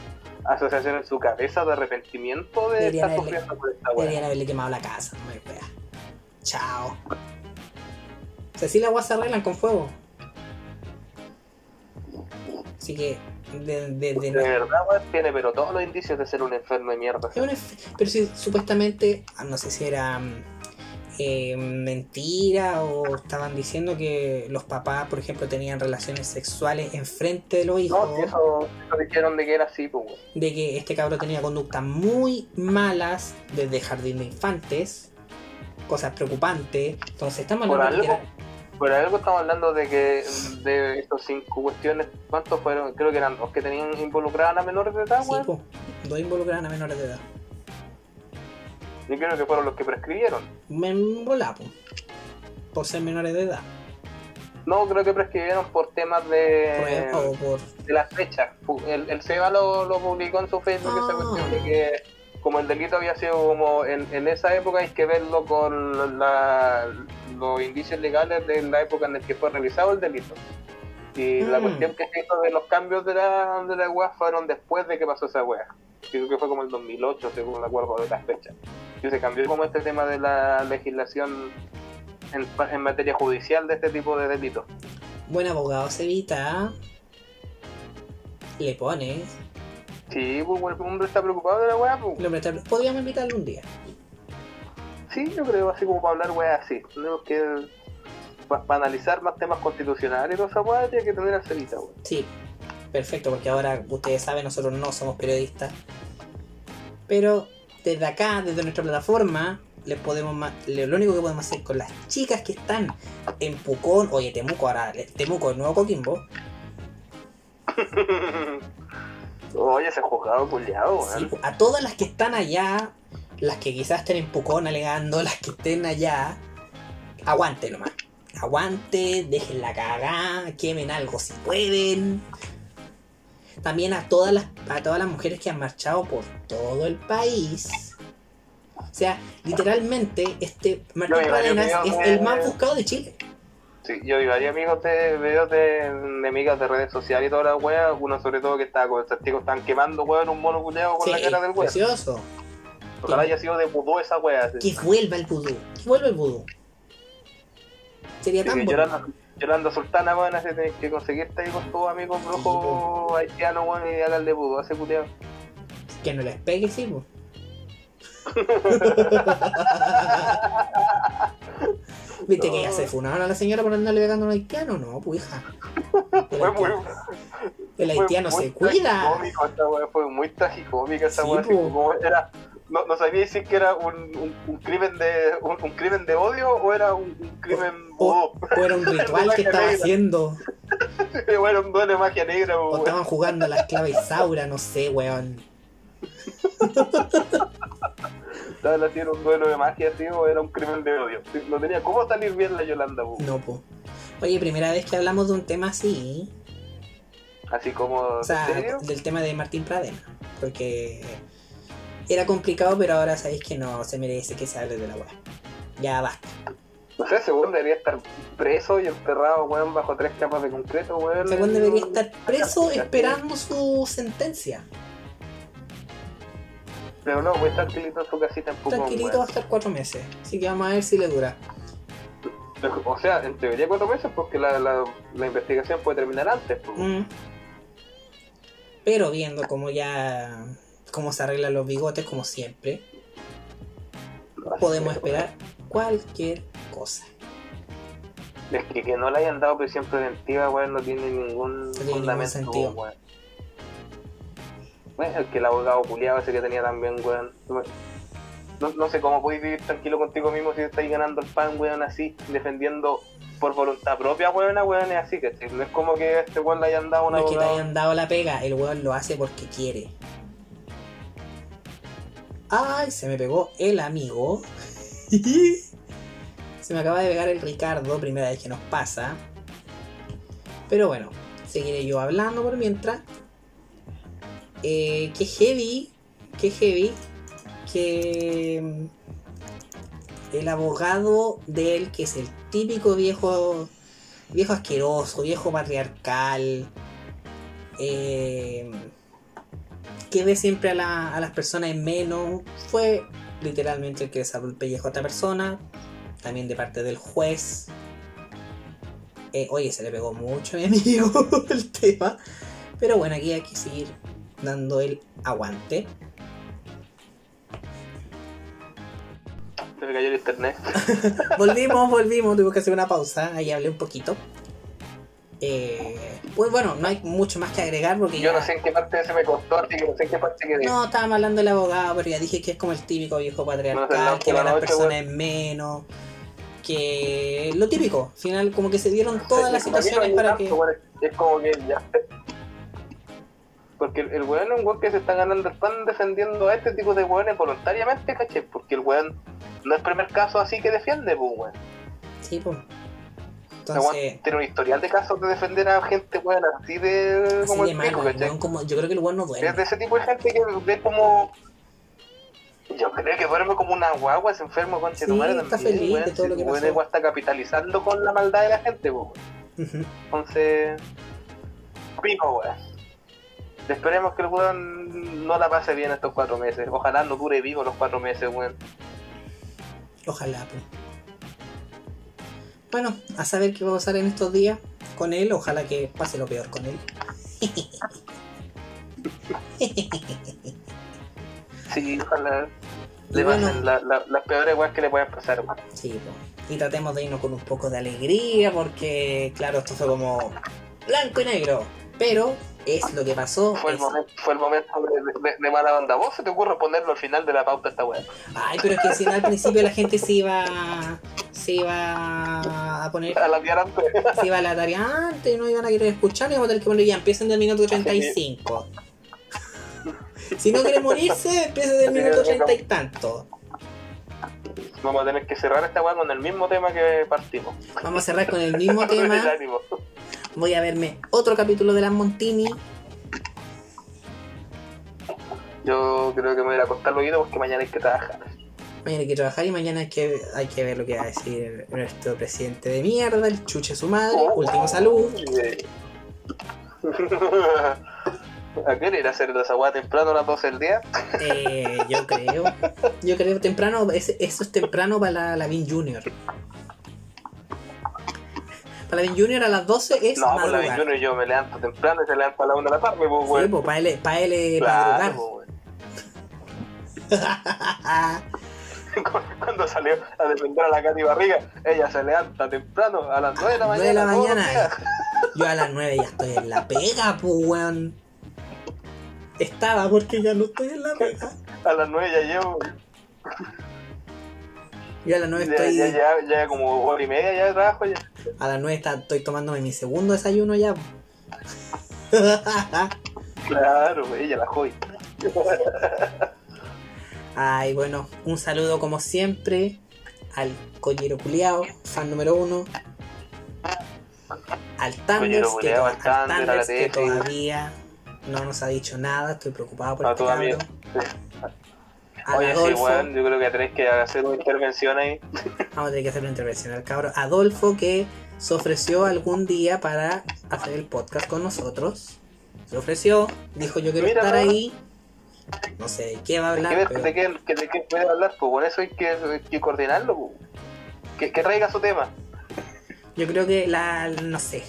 asociación en su cabeza de arrepentimiento de Deberían estar haberle- sufriendo por esta weón. Deberían haberle quemado la casa, no me. Chao. O sea, sí las guas se arreglan con fuego. Así que, de, de, de- De verdad, weón, tiene pero todos los indicios de ser un enfermo de mierda. Pero si supuestamente, ah, no sé si era mm, eh, mentira o estaban diciendo que los papás, por ejemplo, tenían relaciones sexuales enfrente de los hijos. No, si eso, eso dijeron de que era así, pues, de que este cabro tenía conductas muy malas desde jardín de infantes, cosas preocupantes. Entonces estamos hablando de que era- por algo estamos hablando de que de estos cinco cuestiones, ¿cuántos fueron? Creo que eran dos que tenían involucradas a menores de edad, sí, weón. po, dos involucraban a menores de edad. Yo creo que fueron los que prescribieron. Me por ser menores de edad. No, creo que prescribieron por temas de, por de las fechas. Fu- El, el Seba lo, lo publicó en su Facebook esa Ah. cuestión de que como el delito había sido como en, en esa época hay que verlo con la- los indicios legales de la época en la que fue realizado el delito. Y la Mm. cuestión que se hizo de los cambios de la, de la wea fueron después de que pasó esa wea. Creo que fue como el 2008, según me acuerdo de las fechas. Y se cambió como este tema de la legislación en, en materia judicial de este tipo de delitos. buen abogado se evita. Le pone. Sí, pues el hombre está preocupado de la wea, pues. el hombre está- Podríamos invitarlo un día. Sí, yo creo así como para hablar weas así. Tenemos que para analizar más temas constitucionales y toda esa wea tiene que tener a Celita. Sí, perfecto, porque ahora ustedes saben, nosotros no somos periodistas. Pero desde acá, desde nuestra plataforma, les podemos lo único que podemos hacer con las chicas que están en Pucón, oye, Temuco, ahora, Temuco, el nuevo Coquimbo, Oye, ese juzgado culiado, sí, weón. a todas las que están allá, las que quizás estén en Pucón alegando, las que estén allá, aguante nomás. Aguante, dejen la cagada, quemen algo si pueden. También a todas las a todas las mujeres que han marchado por todo el país. O sea, literalmente este Martín No, es el más buscado de Chile. Sí, yo vi varios amigos de videos de, de amigas de redes sociales y toda la wea. Uno sobre todo que estaba con el testigo, estaban quemando weón un mono culiado con Sí, la cara del weón. precioso. Ojalá haya sido de vudú esa wea. Que vuelva el vudú. Que vuelva el vudú. Sería Sí, tan bueno. Yolanda, Sultana, weón, así tenés que conseguirte ahí con tus amigos brujos haitianos, weón, y hablarle vudú a ese culiado. Que no les pegue, sí, po. ¿Viste que ya se funaron a la señora por andarle pegando a un haitiano? No, pues hija. El Fue muy, haitiano, el fue haitiano muy se cuida. wea, fue muy tragicómica esa Sí, wea, así po. como era no, no sabía si que era un, un, un crimen de un, un crimen de odio o era un, crimen O, o era un ritual que estaba Negra. haciendo. o era un duelo de magia negra, O weón. estaban jugando a la esclava Isaura, no sé, weón. Haciendo un duelo de magia, así, o era un crimen de odio. No tenía cómo salir bien la Yolanda, weón. No, po. Oye, primera vez que hablamos de un tema así. Así como, O sea, del tema de Martín Pradena. Porque era complicado, pero ahora sabéis que no se merece que se hable de la weá. Ya basta. No sé, según debería estar preso y enterrado, weón, bajo tres capas de concreto, weón. Según debería estar preso esperando su sentencia. Pero no, muy tranquilito en su casita en Pucón, Tranquilito va a estar cuatro meses. Así que vamos a ver si le dura. O sea, en teoría cuatro meses porque la, la, la investigación puede terminar antes, pues. Mm. Pero viendo cómo ya. cómo se arreglan los bigotes, como siempre, podemos esperar cualquier cosa. Es que que no le hayan dado prisión preventiva, weón, no tiene ningún tiene ningún fundamento, sentido. weón. Bueno, el que el abogado culiado ese que tenía también, weón. No, no sé cómo podéis vivir tranquilo contigo mismo si estáis ganando el pan, weón, así, defendiendo por voluntad propia, weón, weón, es así, que no es como que este weón le hayan dado un No es que te abogado. hayan dado la pega, el weón lo hace porque quiere. Ay, se me pegó el amigo. se me acaba de pegar el Ricardo, primera vez que nos pasa. Pero bueno, seguiré yo hablando por mientras. Eh, que heavy, que heavy, que mm, el abogado de él, que es el típico viejo, viejo asqueroso, viejo patriarcal, eh, que ve siempre a las personas en menos, fue literalmente el que desarrolló el pellejo a otra persona, también de parte del juez. Eh, oye, se le pegó mucho a mi amigo el tema, pero bueno, aquí hay que seguir dando el aguante. Se me cayó el internet. Volvimos, volvimos, tuve que hacer una pausa, ahí hablé un poquito. Eh, pues bueno, no hay mucho más que agregar porque Yo ya- no sé en qué parte se me costó, así que no sé en qué parte quedé. No, estábamos hablando del abogado, pero ya dije que es como el típico viejo patriarcal, no, que ve no, a las no, personas este en menos, que lo típico, al final como que se dieron todas las que situaciones para tanto, que... Es como que ya. Porque el, el weón es un weón que se está ganando el pan defendiendo a este tipo de weones voluntariamente, caché. Porque el weón no es el primer caso así que defiende, pues, weón. Sí, pues. Weón Entonces, tiene un historial de casos de defender a gente, weón, así de. así como de el malo, pico, el weón como, yo creo que el weón no Es de duerme. ese tipo de gente que es como. Yo creo que duerme como una guagua, es enfermo con Sí, está feliz de todo lo que weón, pasó. weón está capitalizando con la maldad de la gente, weón. Entonces, pico, weón. Esperemos que el weón no la pase bien estos cuatro meses. Ojalá no dure vivo los cuatro meses, weón. Ojalá, pues. Bueno, a saber qué va a pasar en estos días con él, ojalá que pase lo peor con él. Sí, ojalá le bueno. pasen la- la- las peores weas que le pueden pasar, weón. Sí, po. y tratemos de irnos con un poco de alegría porque, claro, esto fue como blanco y negro, pero es lo que pasó. Fue el, momento, fue el momento de, de- de mala onda. ¿Vos se te ocurre ponerlo al final de la pauta esta wea? Ay, pero es que si no, al principio la gente se iba, se iba a poner, A la antes. se iba a la tarea antes, no iban a querer escuchar y vamos a tener que poner ya, empiecen del minuto 35. Si no quiere morirse, empiece del minuto 30 y tanto. Vamos a tener que cerrar esta wea con el mismo tema que partimos. Vamos a cerrar con el mismo tema. Voy a verme otro capítulo de las Montini. Yo creo que me voy a acostar oído porque mañana hay que trabajar. Mañana hay que trabajar y mañana hay que, hay que ver lo que va a decir nuestro presidente de mierda, el chuche su madre, último salud. ¿A qué hora ir a hacer esa weá temprano a las 12 del día? Eh, yo creo. Yo creo temprano, es- eso es temprano para la Lavin Junior. Para Lavin Junior a las 12 es No, la madrugar. 21 yo me levanto temprano y se levanta a la 1 de la tarde, pues, Sí, weón. pues para él, para él madrugar. pues. Cuando salió a defender a la Katy Barriga, ella se levanta temprano a las 9 de la mañana. Nueve de la mañana. días. Yo a las 9 ya estoy en la pega, pues weón. Estaba porque ya no estoy en la pega. A las 9 ya llevo. Yo a las 9 Ya, estoy. ya, ya, ya como hora y media ya de trabajo ya. A las 9 está- estoy tomándome mi segundo desayuno ya. Claro, ella la joy. Ay, bueno, un saludo como siempre al Collero Culeado, fan número uno. Al Thunders, que, to- al Thunders, que todavía no nos ha dicho nada. Estoy preocupado por A Sí. Oye, sí, Adolfo, weón, yo creo que tenés que hacer una intervención ahí. vamos a tener que hacer una intervención al cabrón. Adolfo, que se ofreció algún día para hacer el podcast con nosotros. Se ofreció, dijo yo quiero Mira, estar ahí. No sé de qué va a ¿De hablar, qué, pero de qué, que- de qué puede hablar? Pues por eso hay que, hay que coordinarlo. pues. Que, que traiga su tema. yo creo que la. no sé.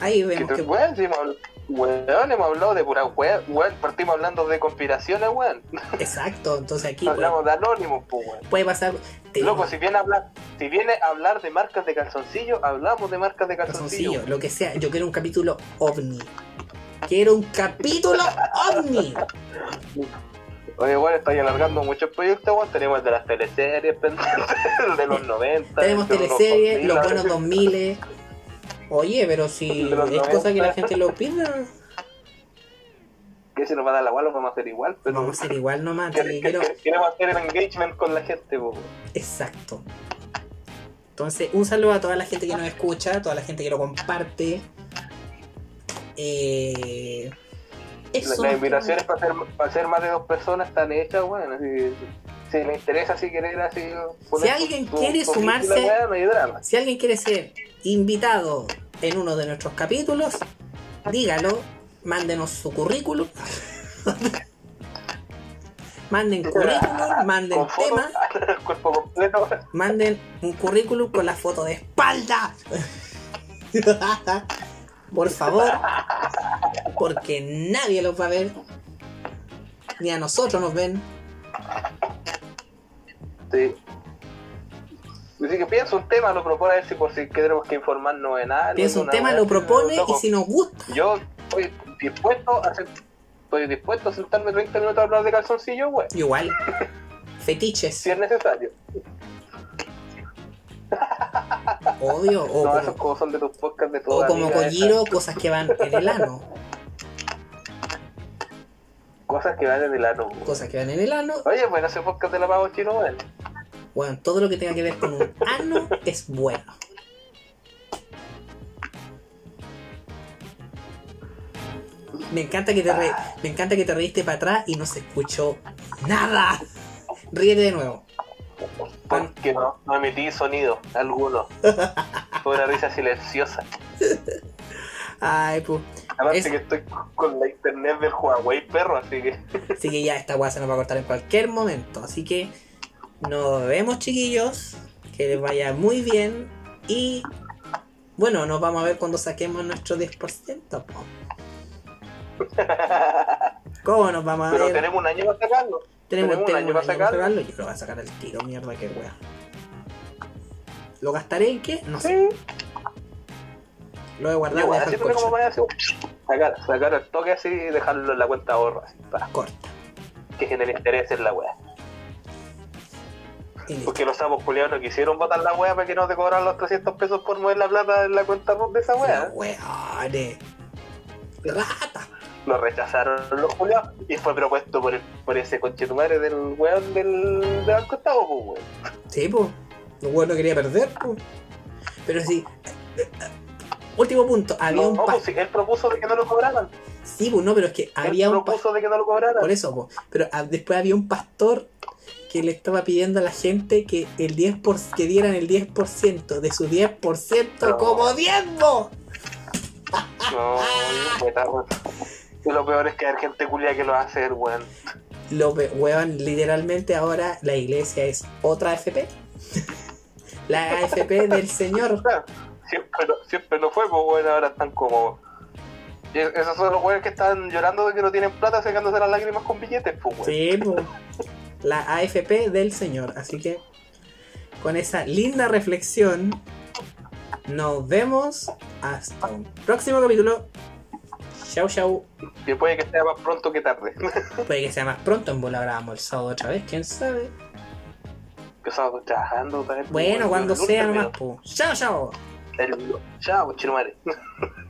Ahí Que vemos te, que. weón, sí, habl- weón, hemos hablado de pura weón, weón, partimos hablando de conspiraciones, weón. Exacto, entonces aquí Hablamos de anónimos, pues, weón. puede pasar. te- Loco, si viene a hablar, si viene a hablar de marcas de calzoncillo, hablamos de marcas de calzoncillo. calzoncillo, lo que sea. Yo quiero un capítulo ovni. Quiero un capítulo ovni. Oye, bueno, estoy alargando muchos proyectos, weón. Tenemos el de las teleseries pendientes, el de los 90. Tenemos los teleseries, 2000, los a buenos veces. 2000. Oye, pero si es cosa que la 90. gente lo pida, Que si nos va a dar la guay, lo vamos a hacer igual, pero. vamos a hacer igual nomás. que- quiero- que- Queremos hacer el engagement con la gente, pues. Exacto. Entonces, un saludo a toda la gente que nos escucha, a toda la gente que lo comparte. Eh, eso Las invitaciones para hacer, para hacer más de dos personas están hechas, así, si le interesa, si querer, así. poner alguien tu- quiere tu sumarse- no. Si alguien quiere ser invitado en uno de nuestros capítulos, dígalo, mándenos su currículum. manden currículum, manden tema, el cuerpo completo. manden un currículum con la foto de espalda. Por favor, porque nadie los va a ver, ni a nosotros nos ven. Sí. Así que piensa un tema, lo propone a ver si por si tenemos que informarnos en algo. Piensa un tema, lo propone y si nos gusta, Yo estoy dispuesto a hacer, estoy dispuesto a sentarme 30 minutos a hablar de calzoncillo, weón. igual. Fetiches, Si es necesario. Obvio, o no, como- como son de tus podcasts de O como Kojiro, cosas que van en el ano. Cosas que van en el ano. weón. Cosas que van en el ano. Oye, bueno, ese podcast de la Pavo Chino, weón. Bueno, todo lo que tenga que ver con un ano es bueno. Me encanta que te re- me encanta que te reíste para atrás y no se escuchó nada. Ríete de nuevo. Porque no, no emití sonido alguno. Fue una risa silenciosa. Ay, pues. Aparte Es- que estoy con la internet del Huawei, perro, así que. Así que ya esta weá se nos va a cortar en cualquier momento. Así que nos vemos, chiquillos. Que les vaya muy bien. Y bueno, nos vamos a ver cuando saquemos nuestro 10%. po. ¿Cómo nos vamos a Pero ver? tenemos un año para sacarlo. Tenemos, tenemos un año para sacarlo. Yo lo voy a sacar al tiro, mierda, qué wea. ¿Lo gastaré en qué? No sé. Lo voy a guardar dejar así el como así, sacar, sacar el toque así y dejarlo en la cuenta ahorro, así, para Corta. que genere interés en la wea. Porque los sapos culiados no quisieron botar la wea para que no te cobraran los 300 pesos por mover la plata en la cuenta de esa wea. weones. Rata. Lo rechazaron los culiados y fue propuesto por, el, por ese conchetumare del weón del, del Banco Estado, pues weón. Sí, pues. Lo bueno quería perder, pues. Pero sí. Último punto. Había No, un no, pues sí, él propuso de que no lo cobraran. Sí, pues no, pero es que había un propuso de que no lo cobraran. Por eso, pues. Pero después había un pastor que le estaba pidiendo a la gente que el 10 por- que dieran el 10% de su 10% No. como diezmo. No, weón. Y lo peor es que hay gente culia que lo va a hacer, weón. Lo weón, literalmente ahora la iglesia es otra AFP. la AFP del Señor. Claro, siempre, no, siempre no fue, pues bueno, ahora están como. esos son los weones que están llorando de que no tienen plata secándose las lágrimas con billetes, pues weón. Sí, pues. La AFP del Señor. Así que con esa linda reflexión, nos vemos hasta un próximo capítulo. Chau, chau. Que puede que sea más pronto que tarde. Puede que sea más pronto, en bola grabamos el sábado otra vez, quién sabe. que estamos trabajando también. Bueno, cuando El lunes sea nomás, po. Chao, chao. El- Chao, chirumare.